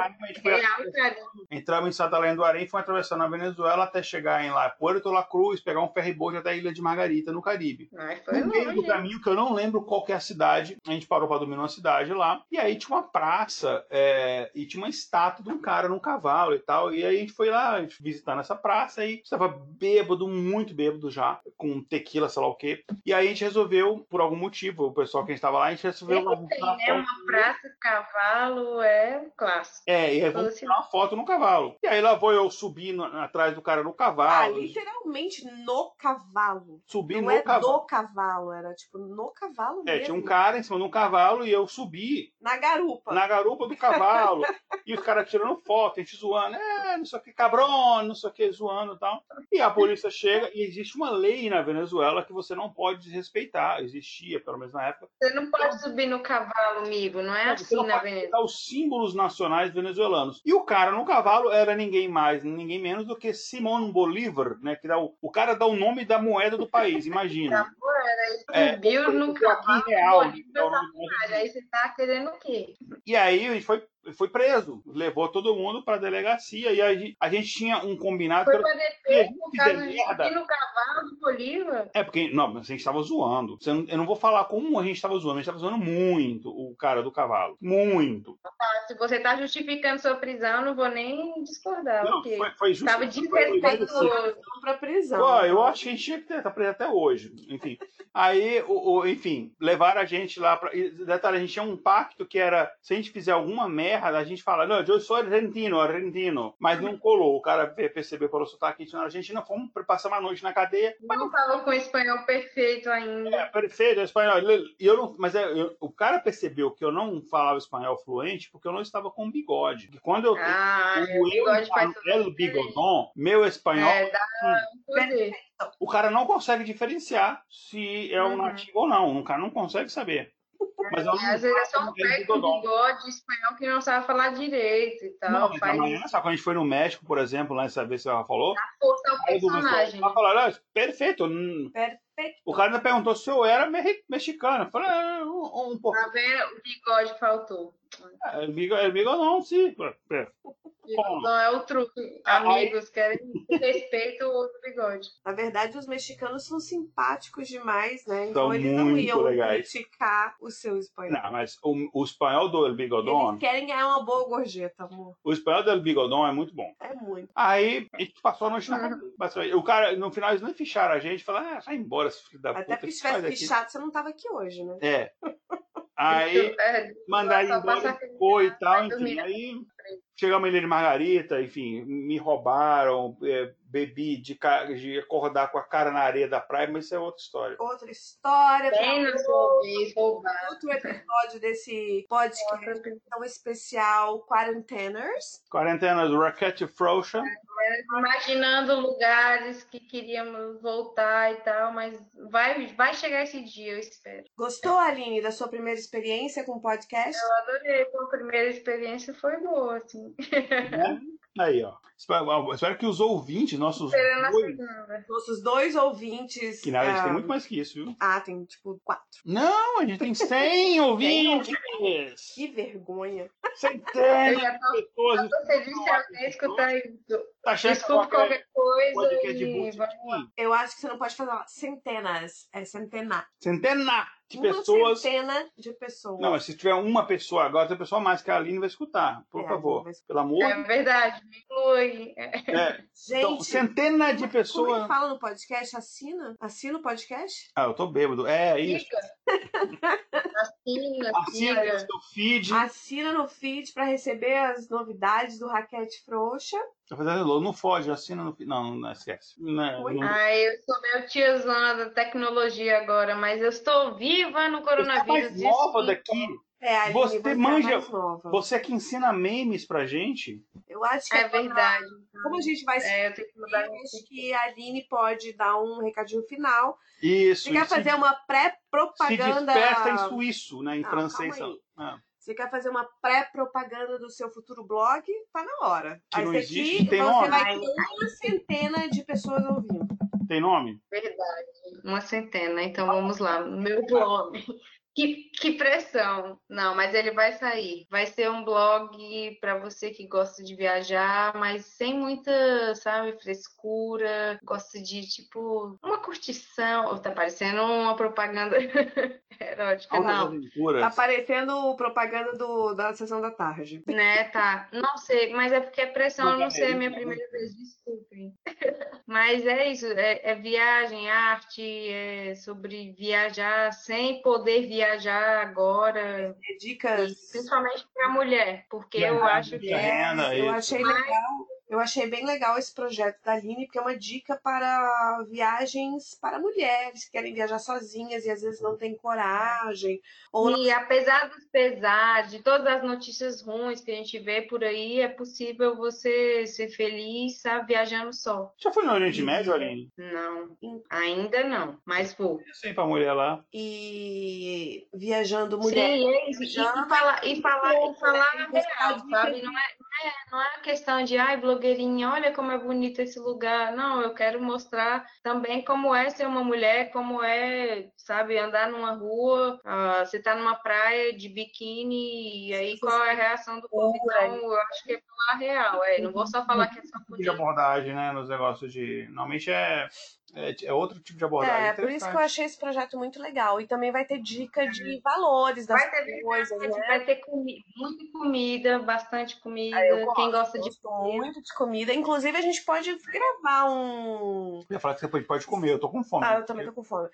[SPEAKER 1] Entramos em Santa Helena do Arém e fomos atravessando a Venezuela até chegar em lá Puerto La Cruz, pegar um ferryboat até a Ilha de Margarita, no Caribe.
[SPEAKER 3] Ai, foi no
[SPEAKER 1] meio do caminho, que eu não lembro qual a cidade, a gente parou para dormir numa cidade lá, e aí tinha uma praça é, e tinha uma estátua de um cara num cavalo e tal, e aí a gente foi lá visitar nessa praça e estava bêbado, muito bêbado já, com tequila, sei lá o quê. E aí a gente resolveu, por algum motivo, o pessoal que a gente estava lá, a gente resolveu...
[SPEAKER 3] É, tem, né? Uma praça, cavalo, é clássico.
[SPEAKER 1] É, e aí vamos tirar uma foto no cavalo. E aí lá vou eu subir no, atrás do cara no cavalo.
[SPEAKER 2] Ah, literalmente no cavalo.
[SPEAKER 1] Subi
[SPEAKER 2] não
[SPEAKER 1] no
[SPEAKER 2] é
[SPEAKER 1] cavalo.
[SPEAKER 2] do cavalo, era tipo no cavalo
[SPEAKER 1] é,
[SPEAKER 2] mesmo.
[SPEAKER 1] tinha um cara em cima de um cavalo e eu subi.
[SPEAKER 2] Na garupa.
[SPEAKER 1] Na garupa do cavalo. e os caras tirando foto, a gente zoando. É, não sei o que, cabrão, não sei o que, zoando e tal. E a polícia chega e existe uma lei na Venezuela que você não pode desrespeitar. Existia, pelo menos na época.
[SPEAKER 3] Você não pode subir no cavalo, amigo. Não é não, assim não na Venezuela.
[SPEAKER 1] os símbolos nacionais venezuelanos. E o cara no cavalo era ninguém mais, ninguém menos do que Simón Bolívar, né? Que dá o, o cara dá o nome da moeda do país, imagina.
[SPEAKER 3] É, subiu no cavalo.
[SPEAKER 1] Real,
[SPEAKER 3] Bolívar, tá aí você tá querendo o quê?
[SPEAKER 1] E aí foi foi preso. Levou todo mundo pra delegacia e a gente, a gente tinha um combinado.
[SPEAKER 3] Foi pra DP por causa de merda. no cavalo do Bolívar?
[SPEAKER 1] É, porque, não, a gente tava zoando. Eu não vou falar como a gente tava zoando, a gente tava zoando muito o cara do cavalo. Muito.
[SPEAKER 3] Ah, se você tá justificando sua prisão, eu não vou nem discordar.
[SPEAKER 1] Não, foi, foi
[SPEAKER 3] justo. Tava desrespeitoso
[SPEAKER 2] pra prisão.
[SPEAKER 1] Pô, eu acho que a gente tinha que ter, tá preso até hoje. Enfim. Aí, o, o, enfim, levaram a gente lá pra. Detalhe, a gente tinha um pacto que era: se a gente fizer alguma merda, a gente fala, não, eu sou argentino, argentino. Mas não colou. O cara percebeu pelo sotaque na Argentina, fomos passar uma noite na cadeia.
[SPEAKER 3] Não falou com espanhol perfeito ainda.
[SPEAKER 1] É, perfeito, é espanhol. E eu não, mas é, eu, o cara percebeu que eu não falava espanhol fluente porque eu não estava com bigode. E quando eu
[SPEAKER 3] ah, o, o bigode
[SPEAKER 1] bigodon, meu espanhol. É, dá um o cara não consegue diferenciar se é um uhum. nativo ou não. O cara não consegue saber.
[SPEAKER 3] Mas eu não Às vezes é só um pé com bigode espanhol que não sabe falar direito e tal. Não, faz...
[SPEAKER 1] amanhã, sabe, quando a gente foi no México, por exemplo, lá essa vez que ela falou.
[SPEAKER 3] A força ao personagem.
[SPEAKER 1] Ela falou, ah, perfeito.
[SPEAKER 2] Perfeito.
[SPEAKER 1] O cara ainda perguntou se eu era mexicano. Eu falei, ah, um, um pouco.
[SPEAKER 3] Tá vendo? O bigode faltou.
[SPEAKER 1] É, bigode, bigode não, sim.
[SPEAKER 3] É. Não é o truque. Amigos querem respeito o bigode.
[SPEAKER 2] Na verdade, os mexicanos são simpáticos demais, né?
[SPEAKER 1] Então são eles não iam legais.
[SPEAKER 2] criticar o seu espanhol.
[SPEAKER 1] Não, mas o, o espanhol do El Bigodon.
[SPEAKER 2] Eles querem ganhar uma boa gorjeta, amor.
[SPEAKER 1] O espanhol do El Bigodon é muito bom.
[SPEAKER 2] É muito.
[SPEAKER 1] Aí a gente passou a noite na uhum. O cara, no final, eles nem ficharam a gente. Falaram, ah, vai embora, filho da
[SPEAKER 2] Até puta. Até porque se tivesse fichado, você não tava aqui hoje, né?
[SPEAKER 1] É. Aí, é, mandar embora, foi e tal, enfim. Aí, chegamos em Ilha de Margarita, enfim, me roubaram, é, bebi de, de, acordar com a cara na areia da praia, mas isso é outra história.
[SPEAKER 2] Outra história.
[SPEAKER 3] Bem vez,
[SPEAKER 2] Outro episódio desse podcast tão especial, Quarenteners.
[SPEAKER 1] Quarenteners, Raquete Frouxa.
[SPEAKER 3] Imaginando lugares que queríamos voltar e tal, mas vai, vai chegar esse dia, eu espero.
[SPEAKER 2] Gostou, Aline, da sua primeira experiência com o podcast?
[SPEAKER 3] Eu adorei, a primeira experiência foi boa, assim.
[SPEAKER 1] É? Aí, ó. Espero, espero, que os ouvintes, nossos dois,
[SPEAKER 2] nossos dois ouvintes.
[SPEAKER 1] Que nada, a gente tem ah, muito mais que isso, viu?
[SPEAKER 2] Ah, tem tipo quatro.
[SPEAKER 1] Não, a gente tem 100 ouvintes!
[SPEAKER 2] Que vergonha.
[SPEAKER 1] Centenas de pessoas.
[SPEAKER 3] Eu tô feliz que alguém escutar isso. Tá Escuta qualquer coisa. E...
[SPEAKER 2] Eu acho que você não pode falar centenas. É centenar.
[SPEAKER 1] Centenar de
[SPEAKER 2] uma
[SPEAKER 1] pessoas.
[SPEAKER 2] centena de pessoas.
[SPEAKER 1] Não, mas se tiver uma pessoa agora, tem pessoa mais que a Aline vai escutar. Por é, favor. Pelo amor.
[SPEAKER 3] É verdade, me inclui.
[SPEAKER 1] É. Gente. Então, centena de pessoas. Como
[SPEAKER 2] é que fala no podcast? Assina? Assina o podcast?
[SPEAKER 1] Ah, eu tô bêbado. É, isso.
[SPEAKER 3] Assina,
[SPEAKER 1] assina no seu feed.
[SPEAKER 2] Assina no feed para receber as novidades do Raquete Frouxa.
[SPEAKER 1] Tá fazendo não foge, assina no Não, não esquece. Não,
[SPEAKER 3] não... Ah, eu sou meu tiozão da tecnologia agora, mas eu estou viva no coronavírus.
[SPEAKER 1] Você é mais nova daqui. É, você, você manja, você é que ensina memes pra gente.
[SPEAKER 2] Eu acho que
[SPEAKER 3] é, é verdade.
[SPEAKER 2] Como a gente vai
[SPEAKER 3] é, eu tenho que mudar
[SPEAKER 2] acho que a Aline pode dar um recadinho final.
[SPEAKER 1] Isso. Você
[SPEAKER 2] quer fazer uma pré-propaganda?
[SPEAKER 1] Se desperta em suíço, né? Em francês. Ah.
[SPEAKER 2] Você quer fazer uma pré-propaganda do seu futuro blog? Tá na hora.
[SPEAKER 1] Que
[SPEAKER 2] Aí
[SPEAKER 1] não existe, aqui,
[SPEAKER 2] tem
[SPEAKER 1] você
[SPEAKER 2] nome? vai ter uma centena de pessoas ouvindo.
[SPEAKER 1] Tem nome?
[SPEAKER 3] Verdade. Uma centena. Então vamos lá. Meu blog. Que, que pressão! Não, mas ele vai sair. Vai ser um blog para você que gosta de viajar, mas sem muita, sabe, frescura. Gosta de, tipo, uma curtição. Tá parecendo uma propaganda erótica, não.
[SPEAKER 2] Tá parecendo propaganda do, da sessão da tarde.
[SPEAKER 3] Né, tá. Não sei, mas é porque é pressão, não sei, é a minha primeira vez, desculpem. mas é isso, é, é viagem, arte, é sobre viajar sem poder viajar viajar agora.
[SPEAKER 2] Dicas.
[SPEAKER 3] Principalmente para mulher, porque eu acho que.
[SPEAKER 2] É, eu achei legal eu achei bem legal esse projeto da Aline, porque é uma dica para viagens para mulheres que querem viajar sozinhas e às vezes não têm coragem.
[SPEAKER 3] Ou e não... apesar dos pesares, de todas as notícias ruins que a gente vê por aí, é possível você ser feliz sabe, viajando só.
[SPEAKER 1] Já foi no Oriente Médio, Aline?
[SPEAKER 3] Não, ainda não, mas vou.
[SPEAKER 1] Sem para mulher lá.
[SPEAKER 2] E viajando mulher.
[SPEAKER 3] Sim, é isso. E, falar, e falar, e falar a real, sabe? Não é, não não é questão de, ai, blogueirinha, olha como é bonito esse lugar. Não, eu quero mostrar também como é ser uma mulher, como é, sabe, andar numa rua, uh, você tá numa praia de biquíni, e aí qual é a reação do povo. Então, eu acho que é falar real, é, não vou só falar que é só
[SPEAKER 1] bonito. De abordagem, né, nos negócios de... Normalmente é é, é, outro tipo de abordagem.
[SPEAKER 2] É, por isso que eu achei esse projeto muito legal. E também vai ter dica de valores das
[SPEAKER 3] vai ter,
[SPEAKER 2] coisas,
[SPEAKER 3] vai,
[SPEAKER 2] né?
[SPEAKER 3] Vai ter comi muita comida, bastante comida. Ah, gosto, Quem gosta de
[SPEAKER 2] comida. muito de comida. Inclusive, a gente pode gravar um.
[SPEAKER 1] Eu ia falar que você pode comer, eu tô com fome.
[SPEAKER 2] Ah, eu também tô com fome.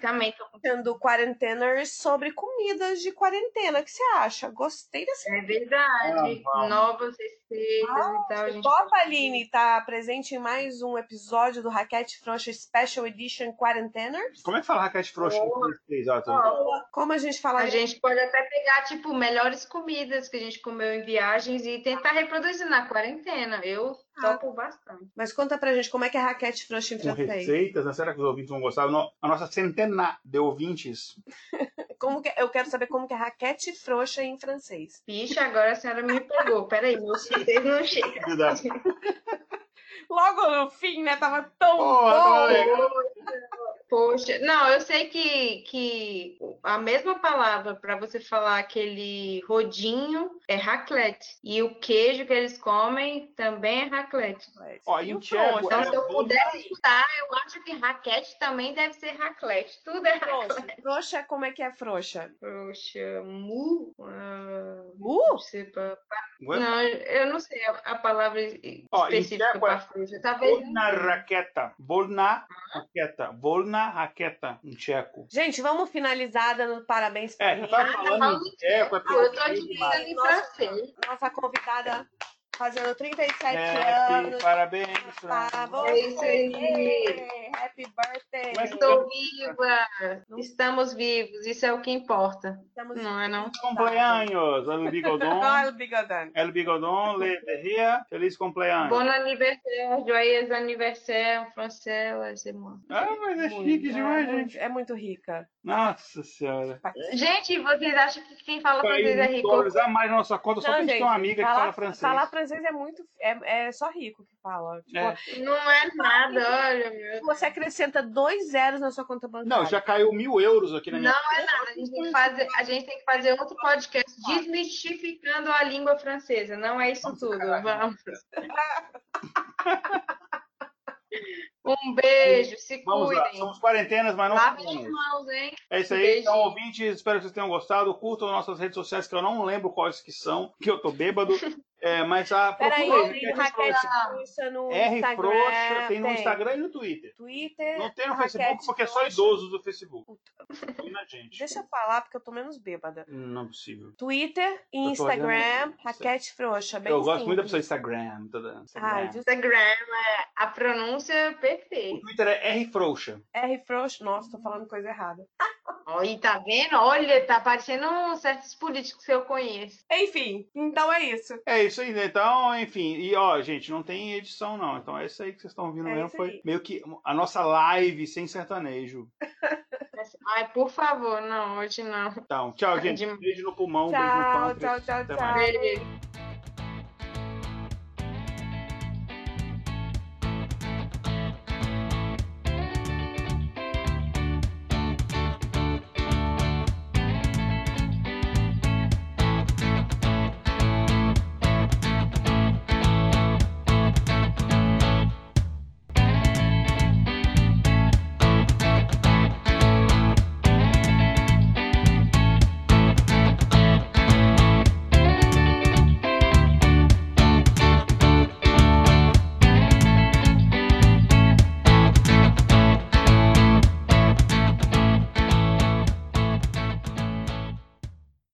[SPEAKER 3] Também tô com
[SPEAKER 2] do Quarenteners sobre comidas de quarentena. O que você acha? Gostei dessa.
[SPEAKER 3] É verdade. Ah, Novas receitas ah, e tal. A gente
[SPEAKER 2] topa, Aline, tá presente em mais um episódio do Raquete Frouxa Special Edition Quarenteners.
[SPEAKER 1] Como é que fala raquete frouxa em francês?
[SPEAKER 2] Como a gente fala?
[SPEAKER 3] A gente pode até pegar, tipo, melhores comidas que a gente comeu em viagens e tentar reproduzir na quarentena. Eu ah. topo bastante.
[SPEAKER 2] Mas conta pra gente como é que é raquete frouxa em francês.
[SPEAKER 1] Receitas, né? será que os ouvintes vão gostar? A nossa centena de ouvintes.
[SPEAKER 2] como que, eu quero saber como que é raquete frouxa em francês.
[SPEAKER 3] Pixa, agora a senhora me pegou. Peraí, meu francês não chega.
[SPEAKER 2] logo no fim, né? Tava tão bom.
[SPEAKER 3] Poxa, não, eu sei que, que a mesma palavra para você falar aquele rodinho é raclette. E o queijo que eles comem também é raclette.
[SPEAKER 1] Ó, e o
[SPEAKER 3] então, se eu pudesse chutar, eu acho que raquete também deve ser raclette. Tudo é raclette.
[SPEAKER 2] Frouxa, como é que é frouxa?
[SPEAKER 3] Frouxa, mu. Uh,
[SPEAKER 2] mu?
[SPEAKER 3] Não, eu não sei a, palavra específica para frouxa. Talvez.
[SPEAKER 1] Volna raqueta. Volna raqueta. Volna raqueta em tcheco.
[SPEAKER 2] Gente, vamos finalizar dando parabéns
[SPEAKER 1] para É, você tá falando em tcheco, é
[SPEAKER 3] porque eu tô aqui em francês.
[SPEAKER 2] Nossa convidada fazendo 37 Happy, anos.
[SPEAKER 1] Parabéns.
[SPEAKER 3] Bom? É isso aí.
[SPEAKER 2] Happy birthday.
[SPEAKER 3] Mas estou viva. Estamos vivos. Isso é o que importa.
[SPEAKER 2] Estamos
[SPEAKER 3] não é não?
[SPEAKER 1] Cumpleaños. El bigodon.
[SPEAKER 2] El bigodon.
[SPEAKER 1] El bigodon. Le derria. Feliz cumpleaños.
[SPEAKER 3] Bon anniversaire. Joyeux anniversaire. Français, irmãs.
[SPEAKER 1] Ah, mas é chique demais, gente.
[SPEAKER 2] É muito rica.
[SPEAKER 1] Nossa senhora.
[SPEAKER 3] Gente, vocês acham que quem fala francês é rico?
[SPEAKER 1] A mais na nossa conta, só que a gente tem uma amiga que fala francês.
[SPEAKER 2] Falar francês é muito. É, é só rico que fala. Tipo, é.
[SPEAKER 3] Não é nada, olha, meu.
[SPEAKER 2] Você acrescenta dois zeros na sua conta bancária.
[SPEAKER 1] Não, já caiu mil euros aqui na minha
[SPEAKER 3] Não é nada. A gente, tem que fazer, a gente tem que fazer outro podcast desmistificando a língua francesa. Não é isso Vamos tudo. Vamos. Um beijo, se
[SPEAKER 1] Vamos
[SPEAKER 3] cuidem.
[SPEAKER 1] Lá. Somos quarentenas, mas não
[SPEAKER 3] Lavem as mãos, hein?
[SPEAKER 1] É isso aí, então, ouvintes, espero que vocês tenham gostado. Curtam nossas redes sociais, que eu não lembro quais que são, que eu tô bêbado. É, mas a
[SPEAKER 2] Peraí, tem Raquete Frouxa no
[SPEAKER 1] R
[SPEAKER 2] Instagram.
[SPEAKER 1] Frouxa, tem no tem. Instagram e no Twitter.
[SPEAKER 2] Twitter.
[SPEAKER 1] Não tem no Facebook porque é só idosos do Facebook. gente.
[SPEAKER 2] Deixa eu falar porque eu tô menos bêbada.
[SPEAKER 1] Não é possível.
[SPEAKER 2] Twitter e Instagram, Raquete Frouxa. Bem
[SPEAKER 1] eu
[SPEAKER 2] simples.
[SPEAKER 1] gosto muito da pessoa Instagram. Toda Instagram.
[SPEAKER 3] Ai, Instagram é a pronúncia perfeita.
[SPEAKER 1] O Twitter é R Frouxa.
[SPEAKER 2] R Frouxa. Nossa, tô falando coisa errada.
[SPEAKER 3] Olha, tá vendo? Olha, tá parecendo certos políticos que eu conheço.
[SPEAKER 2] Enfim, então é isso.
[SPEAKER 1] É isso aí, né? Então, enfim. E, ó, gente, não tem edição, não. Então, é isso aí que vocês estão ouvindo é mesmo. Foi meio que a nossa live sem sertanejo.
[SPEAKER 3] Ai, por favor, não, hoje não.
[SPEAKER 1] Então, tchau, gente. Beijo no pulmão,
[SPEAKER 2] tchau,
[SPEAKER 1] beijo no
[SPEAKER 2] pâncreas. Tchau, tchau, tchau.